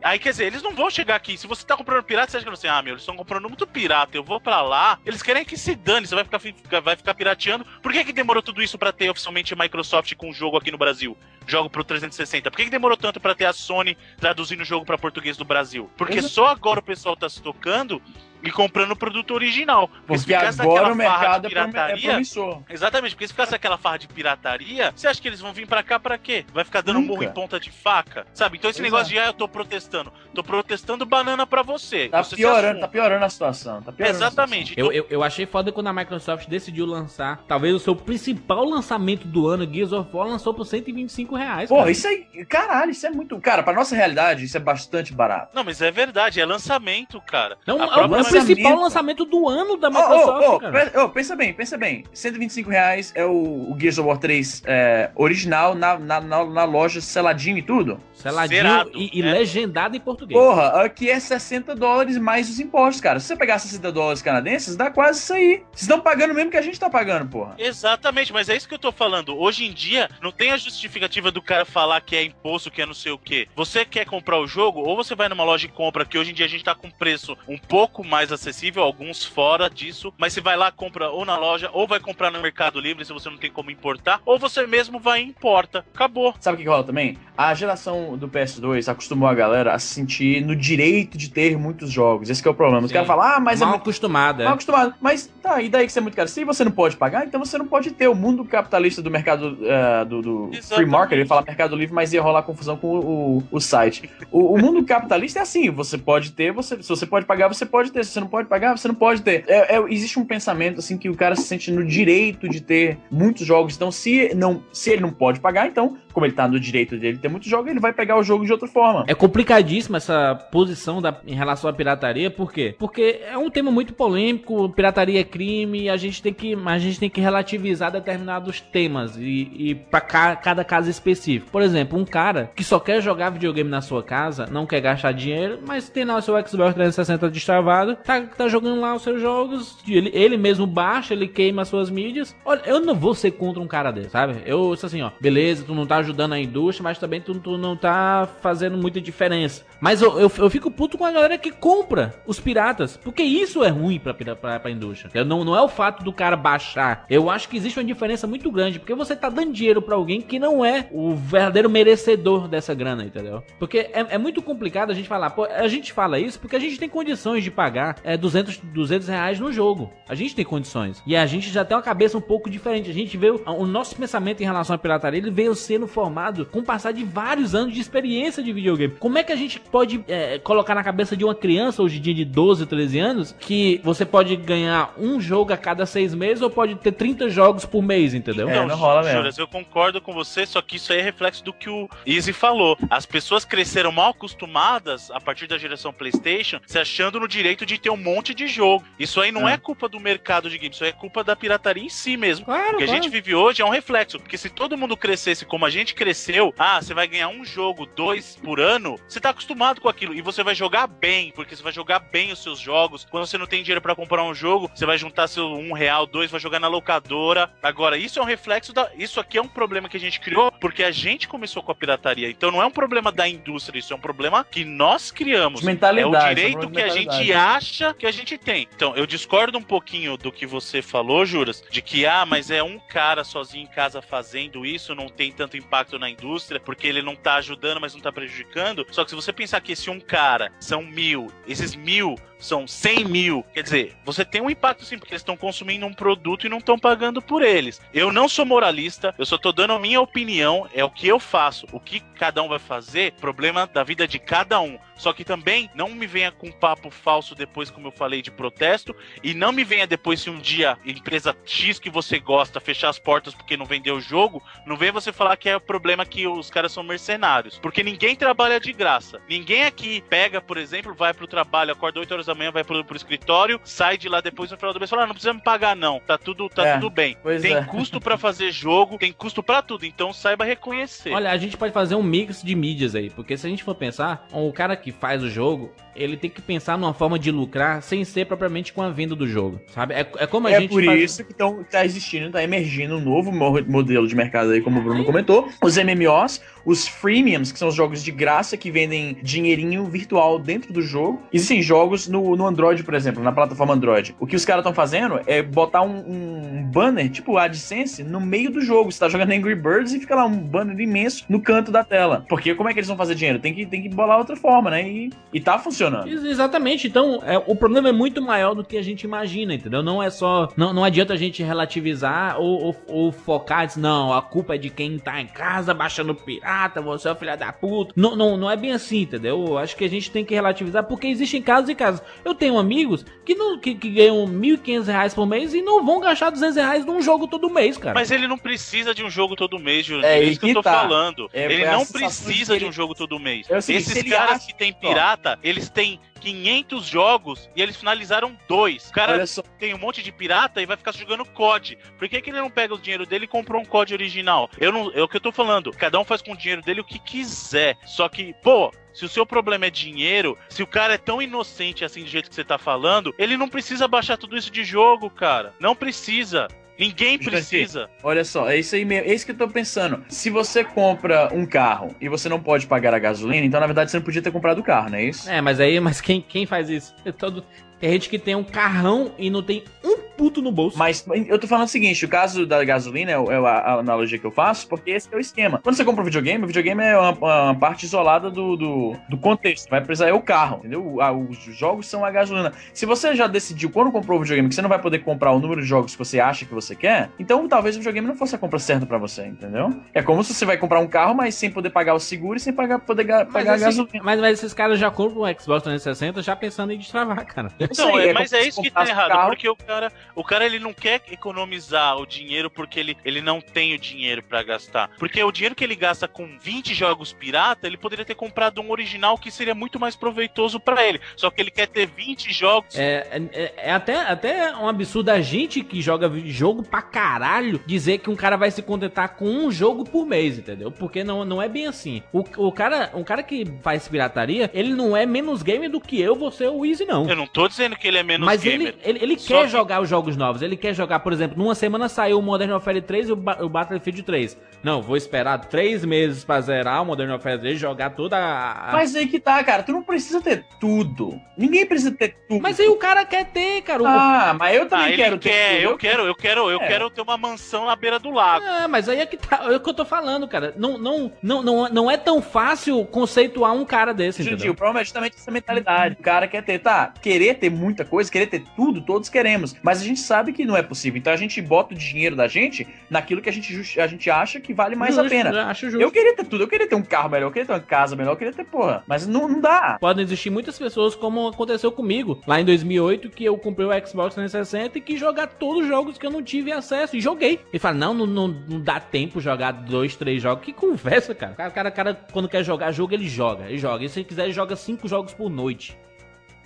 Aí quer dizer, eles não vão chegar aqui. Se você tá comprando pirata, você acha que assim, ah, meu, eles estão comprando muito pirata. Eu vou pra lá. Eles querem que se dane, você vai ficar, fi- vai ficar pirateando. Por que, que demorou tudo isso pra ter oficialmente a Microsoft com o jogo aqui no Brasil? Jogo pro 360. Por que, que demorou tanto pra ter a Sony traduzindo o jogo pra português do Brasil? Porque só agora o pessoal tá se tocando e comprando o produto original. se Porque ficasse agora aquela o farra mercado de é é pirataria, promissor. Exatamente, porque se ficasse aquela farra de pirataria, você acha que eles vão vir pra cá pra quê? Vai ficar dando Nunca. morro em ponta de faca? Sabe? Então esse Pois negócio é. de, ah, eu tô protestando. Tô protestando banana pra você. Tá Você piorando, tá piorando a situação. Tá piorando a Exatamente. Eu, eu, eu achei foda quando a Microsoft decidiu lançar, talvez o seu principal lançamento do ano, Gears of War, lançou por 125 reais. Porra, cara. isso aí, caralho, isso é muito. Cara, pra nossa realidade, isso é bastante barato. Não, mas é verdade, é lançamento, cara. Não, A é o própria lançamento- principal lançamento do ano da Microsoft, ô, cara. pe- ô, pensa bem, pensa bem. 125 reais é o, o Gears of War 3 é, original na, na, na, na loja seladinho e tudo. Seladinho e, e é. legendado em português. Porra, aqui é 60 dólares mais os impostos, cara. Se você pegar 60 dólares canadenses, dá quase isso aí. Vocês estão pagando mesmo que a gente tá pagando, porra. Exatamente, mas é isso que eu tô falando. Hoje em dia, não tem a justificativa do cara falar que é imposto, que é não sei o quê. Você quer comprar o jogo, ou você vai numa loja e compra, que hoje em dia a gente tá com preço um pouco mais mais acessível, alguns fora disso, mas você vai lá, compra ou na loja, ou vai comprar no Mercado Livre se você não tem como importar, ou você mesmo vai e importa. Acabou. Sabe o que rola também? A geração do PS2 acostumou a galera a se sentir no direito de ter muitos jogos. Esse que é o problema. Os caras falam, ah, mas é Mal muito acostumado, é. mal acostumado. Mas tá, e daí que você é muito caro? Se você não pode pagar, então você não pode ter. O mundo capitalista do mercado eh, do, do free market, eu ia falar mercado livre, mas ia rolar confusão com o, o, o site. O, o mundo capitalista é assim: você pode ter, você, se você pode pagar, você pode ter. Se você não pode pagar, você não pode ter. É, é- existe um pensamento assim que o cara se sente no direito de ter muitos jogos. Então, se, não, se ele não pode pagar, então, como ele tá no direito dele ter muitos jogos, ele vai pegar o jogo de outra forma. É complicadíssima essa posição da, em relação à pirataria, por quê? Porque é um tema muito polêmico, pirataria é crime, a gente tem que, a gente tem que relativizar determinados temas e, e para cada caso específico. Por exemplo, um cara que só quer jogar videogame na sua casa, não quer gastar dinheiro, mas tem lá o seu Xbox 360 destravado, tá, tá jogando lá os seus jogos, ele, ele mesmo baixa, ele queima as suas mídias. Olha, eu não vou ser contra um cara desse, sabe? Eu, assim, ó, beleza, tu não tá ajudando a indústria, mas também tu, tu não tá fazendo muita diferença. Mas eu, eu, eu fico puto com a galera que compra os piratas, porque isso é ruim pra, pra, pra indústria. Eu não, não é o fato do cara baixar. Eu acho que existe uma diferença muito grande, porque você tá dando dinheiro pra alguém que não é o verdadeiro merecedor dessa grana, entendeu? Porque é, é muito complicado a gente falar, pô, a gente fala isso porque a gente tem condições de pagar é, 200, 200 reais no jogo. A gente tem condições. E a gente já tem uma cabeça um pouco diferente. A gente vê o nosso pensamento em relação à pirataria, ele veio sendo formado com o passar de vários anos de experiência de videogame. Como é que a gente pode é, colocar na cabeça de uma criança hoje em dia de 12, 13 anos que você pode ganhar um jogo a cada seis meses ou pode ter 30 jogos por mês, entendeu? É, não rola mesmo. Juras, eu concordo com você, só que isso aí é reflexo do que o Easy falou. As pessoas cresceram mal acostumadas a partir da geração PlayStation, se achando no direito de ter um monte de jogo. Isso aí não é, É. culpa do mercado de games, isso aí é culpa da pirataria em si mesmo. Claro, O que a claro. gente vive hoje é um reflexo. Porque se todo mundo crescesse como a gente cresceu, ah, você vai ganhar um jogo, dois por ano, você tá acostumado com aquilo. E você vai jogar bem, porque você vai jogar bem os seus jogos. Quando você não tem dinheiro pra comprar um jogo, você vai juntar seu um real, dois, vai jogar na locadora. Agora, isso é um reflexo da. Isso aqui é um problema que a gente criou porque a gente começou com a pirataria. Então não é um problema da indústria, isso é um problema que nós criamos. De mentalidade, É o é direito problema que a gente acha que a gente tem. Então, eu discordo um pouquinho do que você falou, Juras, de que, ah, mas é um cara sozinho em casa fazendo isso, não tem tanto impacto na indústria, porque ele não tá ajudando, mas não tá prejudicando. Só que se você pensar que esse um cara são mil, esses mil são 100 mil, quer dizer, você tem um impacto sim, porque eles estão consumindo um produto e não estão pagando por eles. Eu não sou moralista, eu só tô dando a minha opinião, é o que eu faço. O que cada um vai fazer, problema da vida de cada um. Só que também não me venha com papo falso depois, como eu falei, de protesto, e não me venha depois se um dia empresa X que você gosta fechar as portas porque não vendeu o jogo, não venha você falar que é problema que os caras são mercenários. Porque ninguém trabalha de graça. Ninguém aqui pega, por exemplo, vai pro trabalho, acorda 8 horas da manhã, vai pro, pro escritório, sai de lá depois no final do mês e fala: ah, não precisa me pagar, não. Tá tudo, tá É, tudo bem. tem é. custo pra fazer jogo, tem custo pra tudo, então saiba reconhecer. Olha, a gente pode fazer um mix de mídias aí, porque se a gente for pensar, o cara que faz o jogo, ele tem que pensar numa forma de lucrar sem ser propriamente com a venda do jogo, sabe? É, é como a é gente por faz- isso que tão, tá existindo, tá emergindo um novo mo- modelo de mercado aí, como o Bruno comentou. Os MMOs, os freemiums, que são os jogos de graça que vendem dinheirinho virtual dentro do jogo. Existem jogos no, no Android, por exemplo, na plataforma Android. O que os caras estão fazendo é botar um, um banner, tipo AdSense, no meio do jogo. Você tá jogando Angry Birds e fica lá um banner imenso no canto da tela. Porque como é que eles vão fazer dinheiro? Tem que, tem que bolar outra forma, né? E, e tá funcionando. Ex- Exatamente, então é, o problema é muito maior do que a gente imagina, entendeu? Não é só. Não, não adianta a gente relativizar ou, ou, ou focar, não, a culpa é de quem tá casa baixando pirata, você é o filho da puta. Não, não, não é bem assim, entendeu? Eu acho que a gente tem que relativizar porque existem casos e casos. Eu tenho amigos que, não, que, que ganham 1.500 reais por mês e não vão gastar 200 reais num jogo todo mês, cara. Mas ele não precisa de um jogo todo mês, Júlio. É, É isso que eu tô tá. falando. É, ele a não precisa de um jogo todo mês. É Esses caras acha- que tem pirata, eles têm 500 jogos e eles finalizaram dois. O cara tem um monte de pirata e vai ficar jogando COD. Por que, que ele não pega o dinheiro dele e comprou um COD original? Eu não, é o que eu tô falando. Cada um faz com o dinheiro dele o que quiser. Só que, pô, se o seu problema é dinheiro, se o cara é tão inocente assim do jeito que você tá falando, ele não precisa baixar tudo isso de jogo, cara. Não precisa. Ninguém Justamente. precisa. Olha só, é isso aí mesmo. É isso que eu tô pensando. Se você compra um carro e você não pode pagar a gasolina, então na verdade você não podia ter comprado o carro, não é isso? É, mas aí, mas quem, quem faz isso? É todo... Tem gente que tem um carrão e não tem um puto no bolso. Mas eu tô falando o seguinte: o caso da gasolina é, o- é a, a analogia que eu faço, porque esse é o esquema. Quando você compra um videogame, o videogame é uma, uma parte isolada do, do, do contexto. Vai precisar é o carro, entendeu? O- a- os jogos são a gasolina. Se você já decidiu, quando comprou o videogame, que você não vai poder comprar o número de jogos que você acha que você quer, então talvez o videogame não fosse a compra certa pra você, entendeu? É como se você vai comprar um carro, mas sem poder pagar o seguro e sem pagar, poder ga- Mas, pagar a esse- gasolina. mas, mas esses caras já compram um Xbox 360 já pensando em destravar, cara. Não, é, mas é se isso que tá errado, carro. porque o cara, o cara ele não quer economizar o dinheiro porque ele, ele não tem o dinheiro pra gastar. Porque o dinheiro que ele gasta com 20 jogos pirata, ele poderia ter comprado um original que seria muito mais proveitoso pra ele. Só que ele quer ter 20 jogos. É, é, é até, até um absurdo a gente que joga jogo pra caralho dizer que um cara vai se contentar com um jogo por mês, entendeu? Porque não, não é bem assim. O, o cara, um cara que faz pirataria, ele não é menos gamer do que eu, você ou o Easy, não. Eu não tô dizendo que ele é menos Mas gamer. ele, ele, ele quer que- jogar os jogos novos. Ele quer jogar, por exemplo, numa semana saiu o Modern Warfare 3 e o, Ba- o Battlefield 3. Não, vou esperar três meses pra zerar o Modern Warfare 3 e jogar toda a. a- Mas aí que tá, cara. Tu não precisa ter tudo. Ninguém precisa ter tudo. Mas aí o cara quer ter, cara. O- Ah, mas eu também Ah, quero ter quer, tudo. eu quero, eu quero, eu É. quero ter uma mansão na beira do lago. Ah, mas aí é que tá, é o que eu tô falando, cara. Não, não, não, não, não é tão fácil conceituar um cara desse, entendeu? o problema é justamente essa mentalidade. O cara quer ter, tá, querer ter muita coisa, querer ter tudo, todos queremos. Mas a gente sabe que não é possível. Então a gente bota o dinheiro da gente naquilo que a gente, a gente acha que vale mais a Justo, pena. eu Acho justo. Eu queria ter tudo, eu queria ter um carro melhor, eu queria ter uma casa melhor, eu queria ter porra. Mas não, não dá. Podem existir muitas pessoas, como aconteceu comigo lá em 2008, que eu comprei o Xbox 360 e quis jogar todos os jogos que eu não tive acesso. E joguei. E fala, não, não, não, não dá tempo jogar dois, três jogos. Que conversa, cara. O cara, cara, cara, quando quer jogar jogo, ele joga. Ele joga. E se ele quiser, ele joga cinco jogos por noite.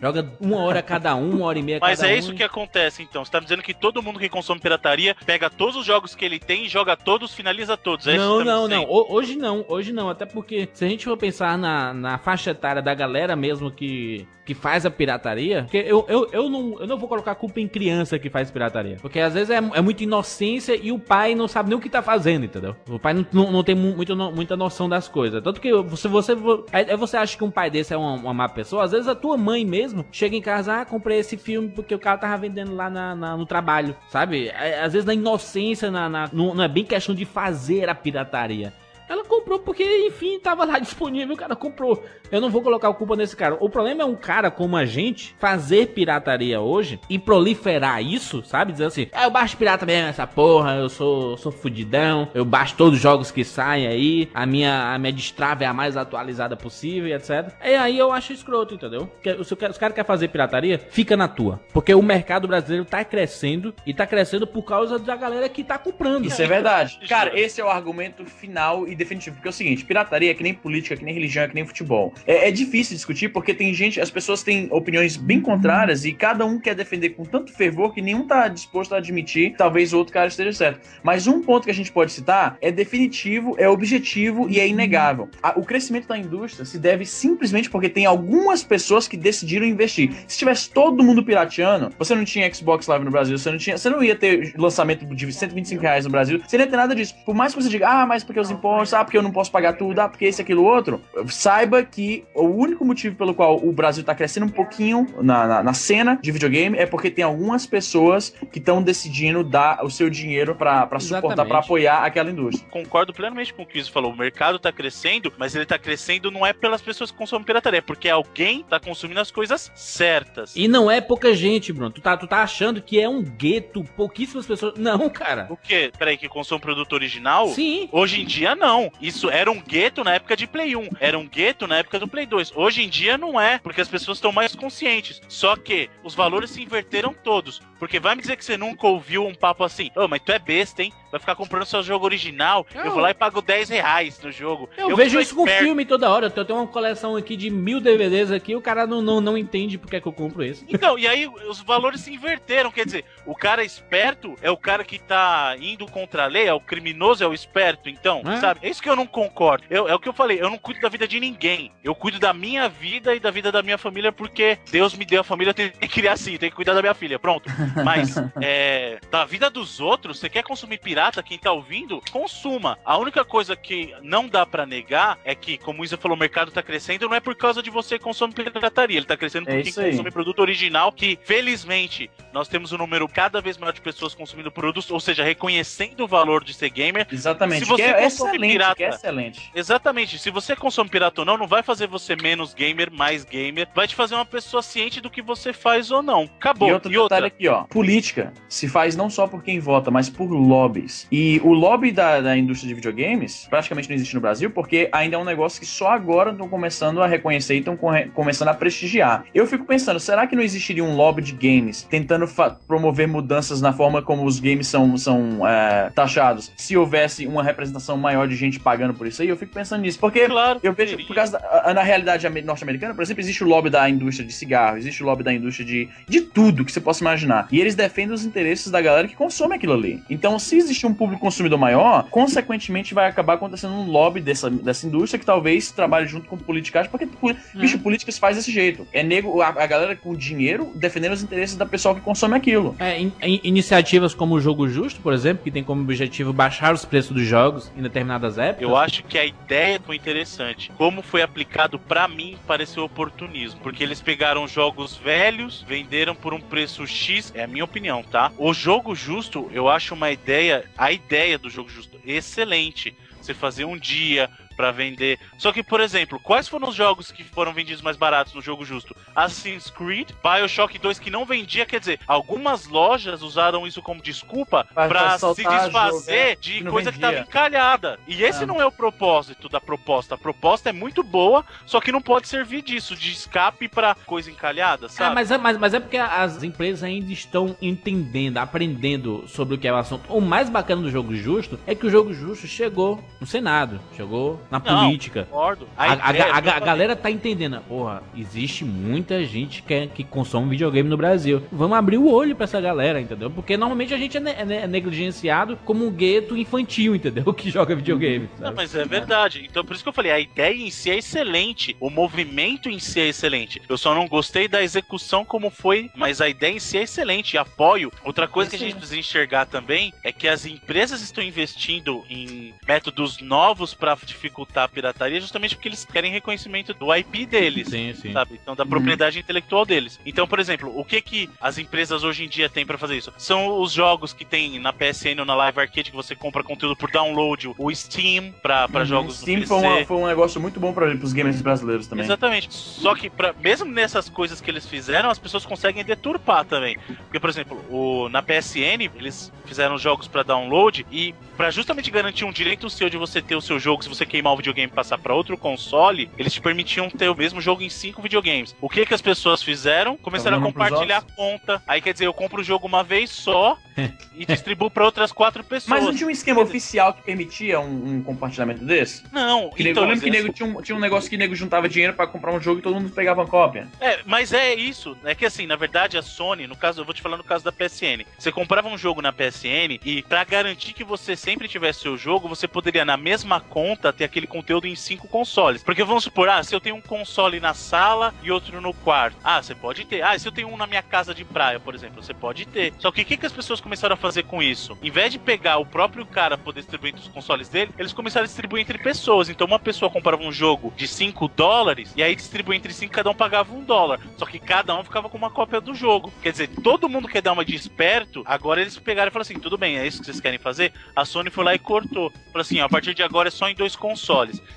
Joga uma hora cada um, uma hora e meia Mas cada é um. isso que acontece então. Você tá me dizendo que todo mundo que consome pirataria pega todos os jogos que ele tem, joga todos, finaliza todos. É isso não, tá não, não. Ho- Hoje não, hoje não. Até porque se a gente for pensar na, na faixa etária da galera mesmo que, que faz a pirataria, porque eu, eu, eu, não, eu não vou colocar culpa em criança que faz pirataria. Porque às vezes é, é muita inocência e o pai não sabe nem o que tá fazendo, entendeu? O pai não, não, não tem mu- muito, no- muita noção das coisas. Tanto que você, você, aí você acha que um pai desse é uma, uma má pessoa, às vezes a tua mãe mesmo chega em casa, ah, comprei esse filme porque o cara tava vendendo lá na, na- no trabalho, sabe? Às vezes na inocência, na, na- não, não é bem questão de fazer a pirataria. Ela comprou porque, enfim, tava lá disponível, o cara comprou. Eu não vou colocar a culpa nesse cara. O problema é um cara como a gente fazer pirataria hoje e proliferar isso, sabe? Dizer assim, ah, eu baixo pirata mesmo, essa porra, eu sou, sou fudidão, eu baixo todos os jogos que saem aí, a minha, a minha destrava é a mais atualizada possível e etc. E aí eu acho escroto, entendeu? Porque se o cara- os caras querem fazer pirataria, fica na tua. Porque o mercado brasileiro tá crescendo e tá crescendo por causa da galera que tá comprando. Isso é verdade. Cara, é. esse é o argumento final e definitivo. Porque é o seguinte: pirataria é que nem política, que nem religião, é que nem futebol. É, é difícil discutir porque tem gente, as pessoas têm opiniões bem contrárias e cada um quer defender com tanto fervor que nenhum tá disposto a admitir. Talvez o outro cara esteja certo. Mas um ponto que a gente pode citar é definitivo, é objetivo e é inegável. O crescimento da indústria se deve simplesmente porque tem algumas pessoas que decidiram investir. Se tivesse todo mundo pirateando, você não tinha Xbox Live no Brasil, você não tinha, você não ia ter lançamento de 125 reais no Brasil, você não ia ter nada disso. Por mais que você diga, ah, mas porque os impostos, ah, porque eu não posso pagar tudo, ah, porque esse, aquilo, outro, saiba que o único motivo pelo qual o Brasil tá crescendo um pouquinho na, na, na cena de videogame é porque tem algumas pessoas que estão decidindo dar o seu dinheiro pra pra suportar, pra apoiar aquela indústria. Concordo plenamente com o que o Izzy falou. O mercado tá crescendo, mas ele tá crescendo não é pelas pessoas que consomem pirataria, é porque alguém tá consumindo as coisas certas. E não é pouca gente, Bruno. Tu tá, tu tá achando que é um gueto, pouquíssimas pessoas. Não, cara. O quê? Peraí, que consome produto original? Sim. Hoje em dia não. Isso era um gueto na época de Play 1. Era um gueto na época do Play 2. Hoje em dia não é, porque as pessoas estão mais conscientes. Só que os valores se inverteram todos. Porque vai me dizer que você nunca ouviu um papo assim, ô, mas tu é besta, hein? Vai ficar comprando seu jogo original. Não. Eu vou lá e pago 10 reais no jogo. Eu, que vejo isso com filme toda hora. Eu tenho uma coleção aqui de mil DVDs aqui, o cara não, não, não entende porque é que eu compro isso. Então, e aí os valores se inverteram. Quer dizer, o cara esperto é o cara que tá indo contra a lei, é o criminoso, é o esperto, então, É. sabe? É isso que eu não concordo. Eu- é o que eu falei, eu não cuido da vida de ninguém. Eu cuido da minha vida e da vida da minha família, porque Deus me deu a família, eu tenho que criar assim, eu tenho que cuidar da minha filha. Pronto. Mas é, da vida dos outros, você quer consumir pirata, quem tá ouvindo, consuma. A única coisa que não dá pra negar é que, como o Isa falou, o mercado tá crescendo, não é por causa de você consome pirataria. Ele tá crescendo É por quem isso aí. consome produto original, que felizmente nós temos um número cada vez maior de pessoas consumindo produtos, ou seja, reconhecendo o valor de ser gamer. Exatamente. Se você que é consome excelente, pirata- que é excelente. Exatamente. Se você consome pirata ou não, não vai fazer você menos gamer, mais gamer. Vai te fazer uma pessoa ciente do que você faz ou não. Acabou. E outro detalhe aqui, ó. Política se faz não só por quem vota, mas por lobbies. E o lobby da, da indústria de videogames praticamente não existe no Brasil, porque ainda é um negócio que só agora estão começando a reconhecer e estão começando a prestigiar. Eu fico pensando, será que não existiria um lobby de games tentando promover mudanças na forma como os games são, são é, taxados se houvesse uma representação maior de gente pagando por isso aí? Eu fico pensando nisso, porque Claro. eu vejo, por causa da, na realidade ame- norte-americana, por exemplo, existe o lobby da indústria de cigarro, existe o lobby da indústria de, de tudo que você possa imaginar. E eles defendem os interesses da galera que consome aquilo ali. Então, se existe um público consumidor maior, consequentemente vai acabar acontecendo um lobby dessa, dessa indústria que talvez trabalhe junto com politicagem, porque, pu- bicho, política se faz desse jeito. É nego, a, a galera com dinheiro defendendo os interesses da pessoa que consome aquilo. É, in- in- iniciativas como o Jogo Justo, por exemplo, que tem como objetivo baixar os preços dos jogos em determinadas épocas. Eu acho que a ideia foi interessante. Como foi aplicado, pra mim, pareceu oportunismo. Porque eles pegaram jogos velhos, venderam por um preço X, é a minha opinião, tá? O jogo justo, eu acho uma ideia, a ideia do jogo justo, excelente. Você fazer um dia pra vender. Só que, por exemplo, quais foram os jogos que foram vendidos mais baratos no jogo justo? Assassin's Creed, BioShock 2 que não vendia, quer dizer, algumas lojas usaram isso como desculpa pra se desfazer jogo, é, de que coisa que vendia. tava encalhada. E esse Ah. não é o propósito da proposta. A proposta é muito boa, só que não pode servir disso, de escape pra coisa encalhada, Ah, sabe? mas, é, mas, mas é porque as empresas ainda estão entendendo, aprendendo sobre o que é o assunto. O mais bacana do jogo justo é que o jogo justo chegou no Senado, chegou na Não, política. Concordo. A, a- ideia, a- a- galera tá entendendo. Porra, existe muita gente que, é- que consome videogame no Brasil. Vamos abrir o olho pra essa galera, entendeu? Porque normalmente a gente é, ne- é é negligenciado como um gueto infantil, entendeu? Que joga videogame. Não, sabe? mas é verdade. Então, por isso que eu falei, a ideia em si é excelente. O movimento em si é excelente. Eu só não gostei da execução como foi, mas a ideia em si é excelente. Apoio. Outra coisa que a gente precisa enxergar também é que as empresas estão investindo em métodos novos pra dificultar a pirataria justamente porque eles querem reconhecimento do IP deles. Sim, sim. sabe? Então, da propriedade intelectual deles. Então, por exemplo, o que que as empresas hoje em dia têm pra fazer isso? São os jogos que tem na PSN ou na Live Arcade que você compra conteúdo por download, o Steam pra, pra jogos Steam no PC. foi, uma- foi um negócio muito bom para os gamers brasileiros também. Exatamente. Só que pra, mesmo nessas coisas que eles fizeram, as pessoas conseguem deturpar também. Porque, por exemplo, o, na PSN, eles fizeram jogos pra download e pra justamente garantir um direito seu de você ter o seu jogo, se você queimar o videogame e passar pra outro console, eles te permitiam ter o mesmo jogo em cinco videogames. O que que as pessoas fizeram? Começaram a compartilhar a conta. Aí quer dizer, eu compro o jogo uma vez só e distribuo pra outras quatro pessoas. Mas não tinha um esquema oficial que permitia um, um compartilhamento desse? Não, Que nego- então, eu lembro que nego, tinha, um, tinha um negócio que nego juntava dinheiro pra comprar um jogo e todo mundo pegava uma cópia. É, mas é isso. É que assim, na verdade, a Sony, no caso, eu vou te falar no caso da PSN. Você comprava um jogo na PSN e pra garantir que você sempre tivesse seu jogo, você poderia na mesma conta ter aquele conteúdo em cinco consoles. Porque vamos supor, ah, se eu tenho um console na sala e outro no quarto. Ah, você pode ter. Ah, se eu tenho um na minha casa de praia, por exemplo, você pode ter. Só que o que, que as pessoas começaram a fazer com isso? Em vez de pegar o próprio cara poder distribuir entre os consoles dele, eles começaram a distribuir entre pessoas. Então uma pessoa comprava um jogo de 5 dólares e aí distribuía entre 5, cada um pagava um dólar. Só que cada um ficava com uma cópia do jogo. Quer dizer, todo mundo quer dar uma de esperto. Agora eles pegaram e falaram assim: tudo bem, é isso que vocês querem fazer? A Sony foi lá e cortou. Falou assim: a partir de agora é só em dois consoles.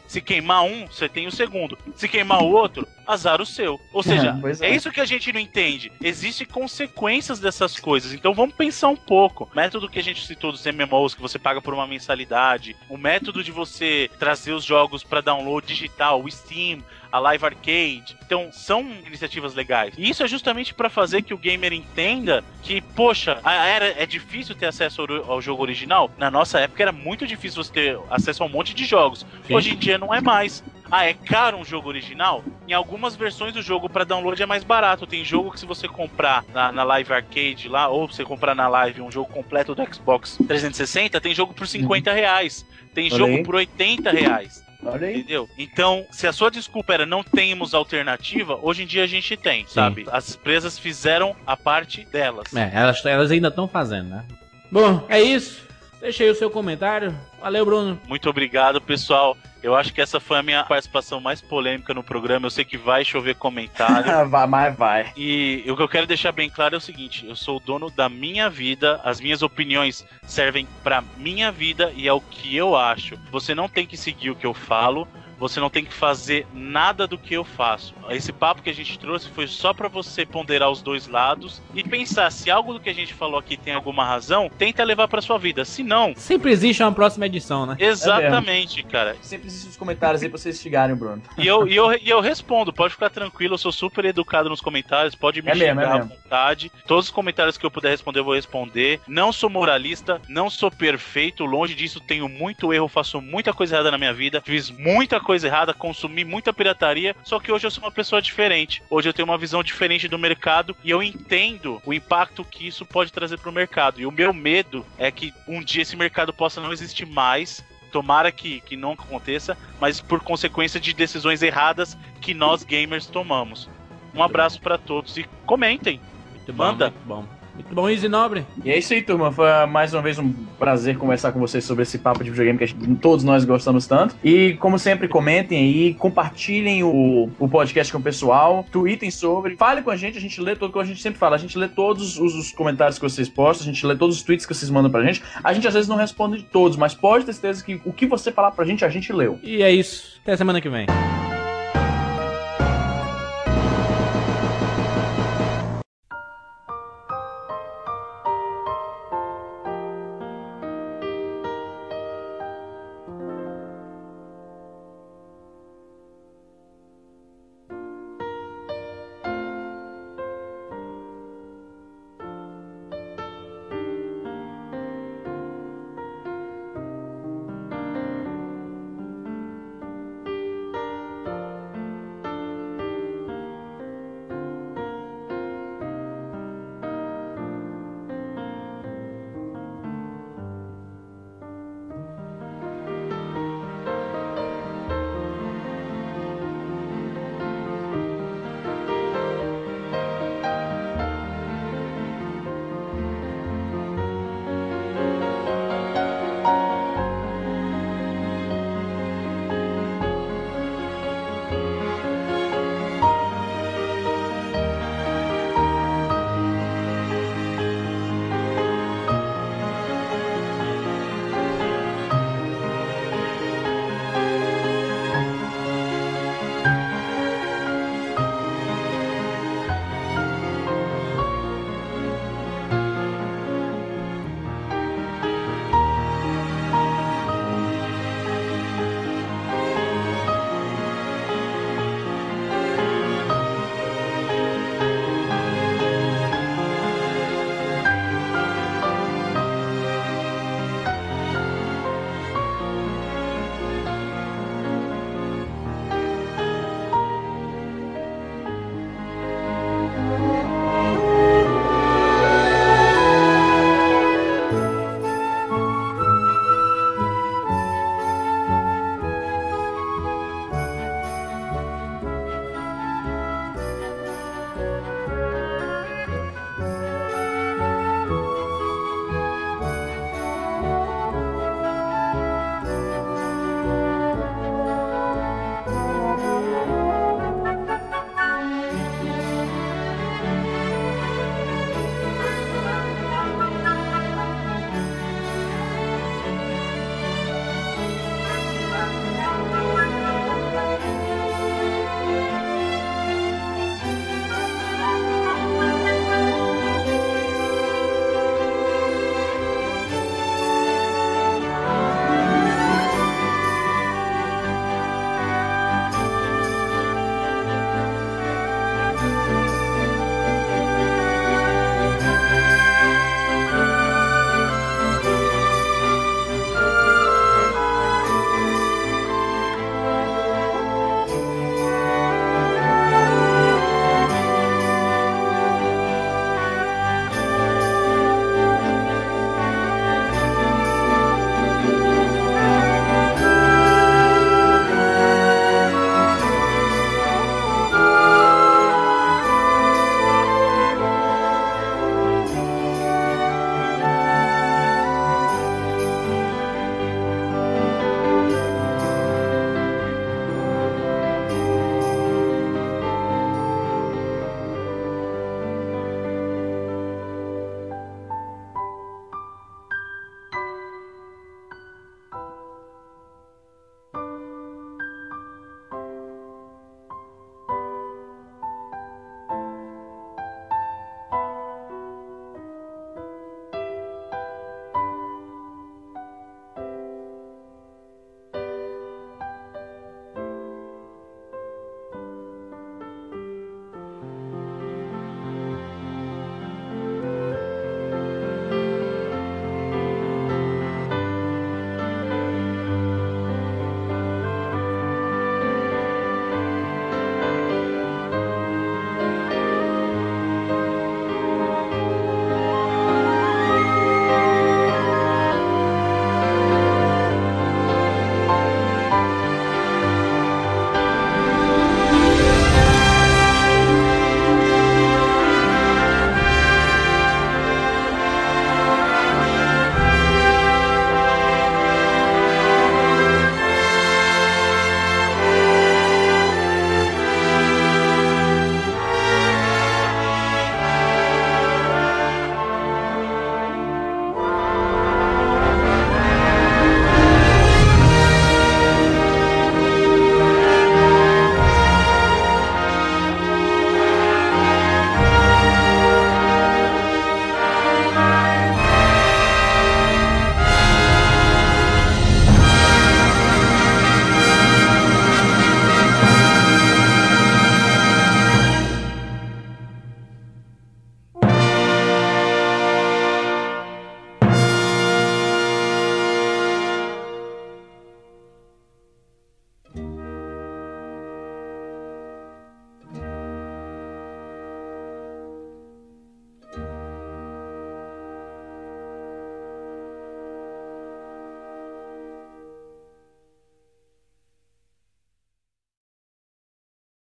Se queimar um, você tem o segundo. Se queimar o outro, azar o seu. Ou seja, Pois é é. isso que a gente não entende. Existem consequências dessas coisas. Então vamos pensar um pouco. O método que a gente citou dos MMOs, que você paga por uma mensalidade. O método de você trazer os jogos para download digital, o Steam, a Live Arcade. Então, são iniciativas legais. E isso é justamente para fazer que o gamer entenda que, poxa, era, é difícil ter acesso ao, ao jogo original. Na nossa época era muito difícil você ter acesso a um monte de jogos. Sim. Hoje em dia não é mais. Ah, é caro um jogo original? Em algumas versões do jogo para download é mais barato. Tem jogo que se você comprar na, na Live Arcade lá, ou você comprar na Live um jogo completo do Xbox 360, tem jogo por 50 reais. Tem jogo por 80 reais. Olha aí. Entendeu? Então, se a sua desculpa era não temos alternativa, hoje em dia a gente tem, sabe? As empresas fizeram a parte delas. É, elas, elas ainda estão fazendo, né? Bom, é isso. Deixa aí o seu comentário. Valeu, Bruno. Muito obrigado, pessoal. Eu acho que essa foi a minha participação mais polêmica no programa. Eu sei que vai chover comentário. vai, mas vai. E o que eu quero deixar bem claro é o seguinte: eu sou o dono da minha vida, as minhas opiniões servem pra minha vida e é o que eu acho. Você não tem que seguir o que eu falo. Você não tem que fazer nada do que eu faço. Esse papo que a gente trouxe foi só pra você ponderar os dois lados e pensar se algo do que a gente falou aqui tem alguma razão, tenta levar pra sua vida. Se não, Sempre existe uma próxima edição, né? exatamente, cara. Sempre existem os comentários aí pra vocês o Bruno. E eu, e, eu, e eu respondo, pode ficar tranquilo, eu sou super educado nos comentários, pode me É mesmo, xingar é à vontade. Todos os comentários que eu puder responder, eu vou responder. Não sou moralista, não sou perfeito, longe disso, tenho muito erro, faço muita coisa errada na minha vida, fiz muita coisa errada, consumi muita pirataria, só que hoje eu sou uma pessoa diferente. Hoje eu tenho uma visão diferente do mercado e eu entendo o impacto que isso pode trazer pro mercado. E o meu medo é que um dia esse mercado possa não existir mais. Tomara que, que não aconteça, mas por consequência de decisões erradas que nós gamers tomamos. Um abraço pra todos e comentem. Muito bom, Manda. muito bom. Muito bom, Easy Nobre. E é isso aí, turma. Foi mais uma vez um prazer conversar com vocês sobre esse papo de videogame que todos nós gostamos tanto. E, como sempre, comentem aí, compartilhem o, o podcast com o pessoal, tweetem sobre, falem com a gente, a gente lê todo, como a gente sempre fala, a gente lê todos os, os comentários que vocês postam, a gente lê todos os tweets que vocês mandam pra gente. A gente às vezes não responde todos, mas pode ter certeza que o que você falar pra gente, a gente leu. E é isso. Até semana que vem.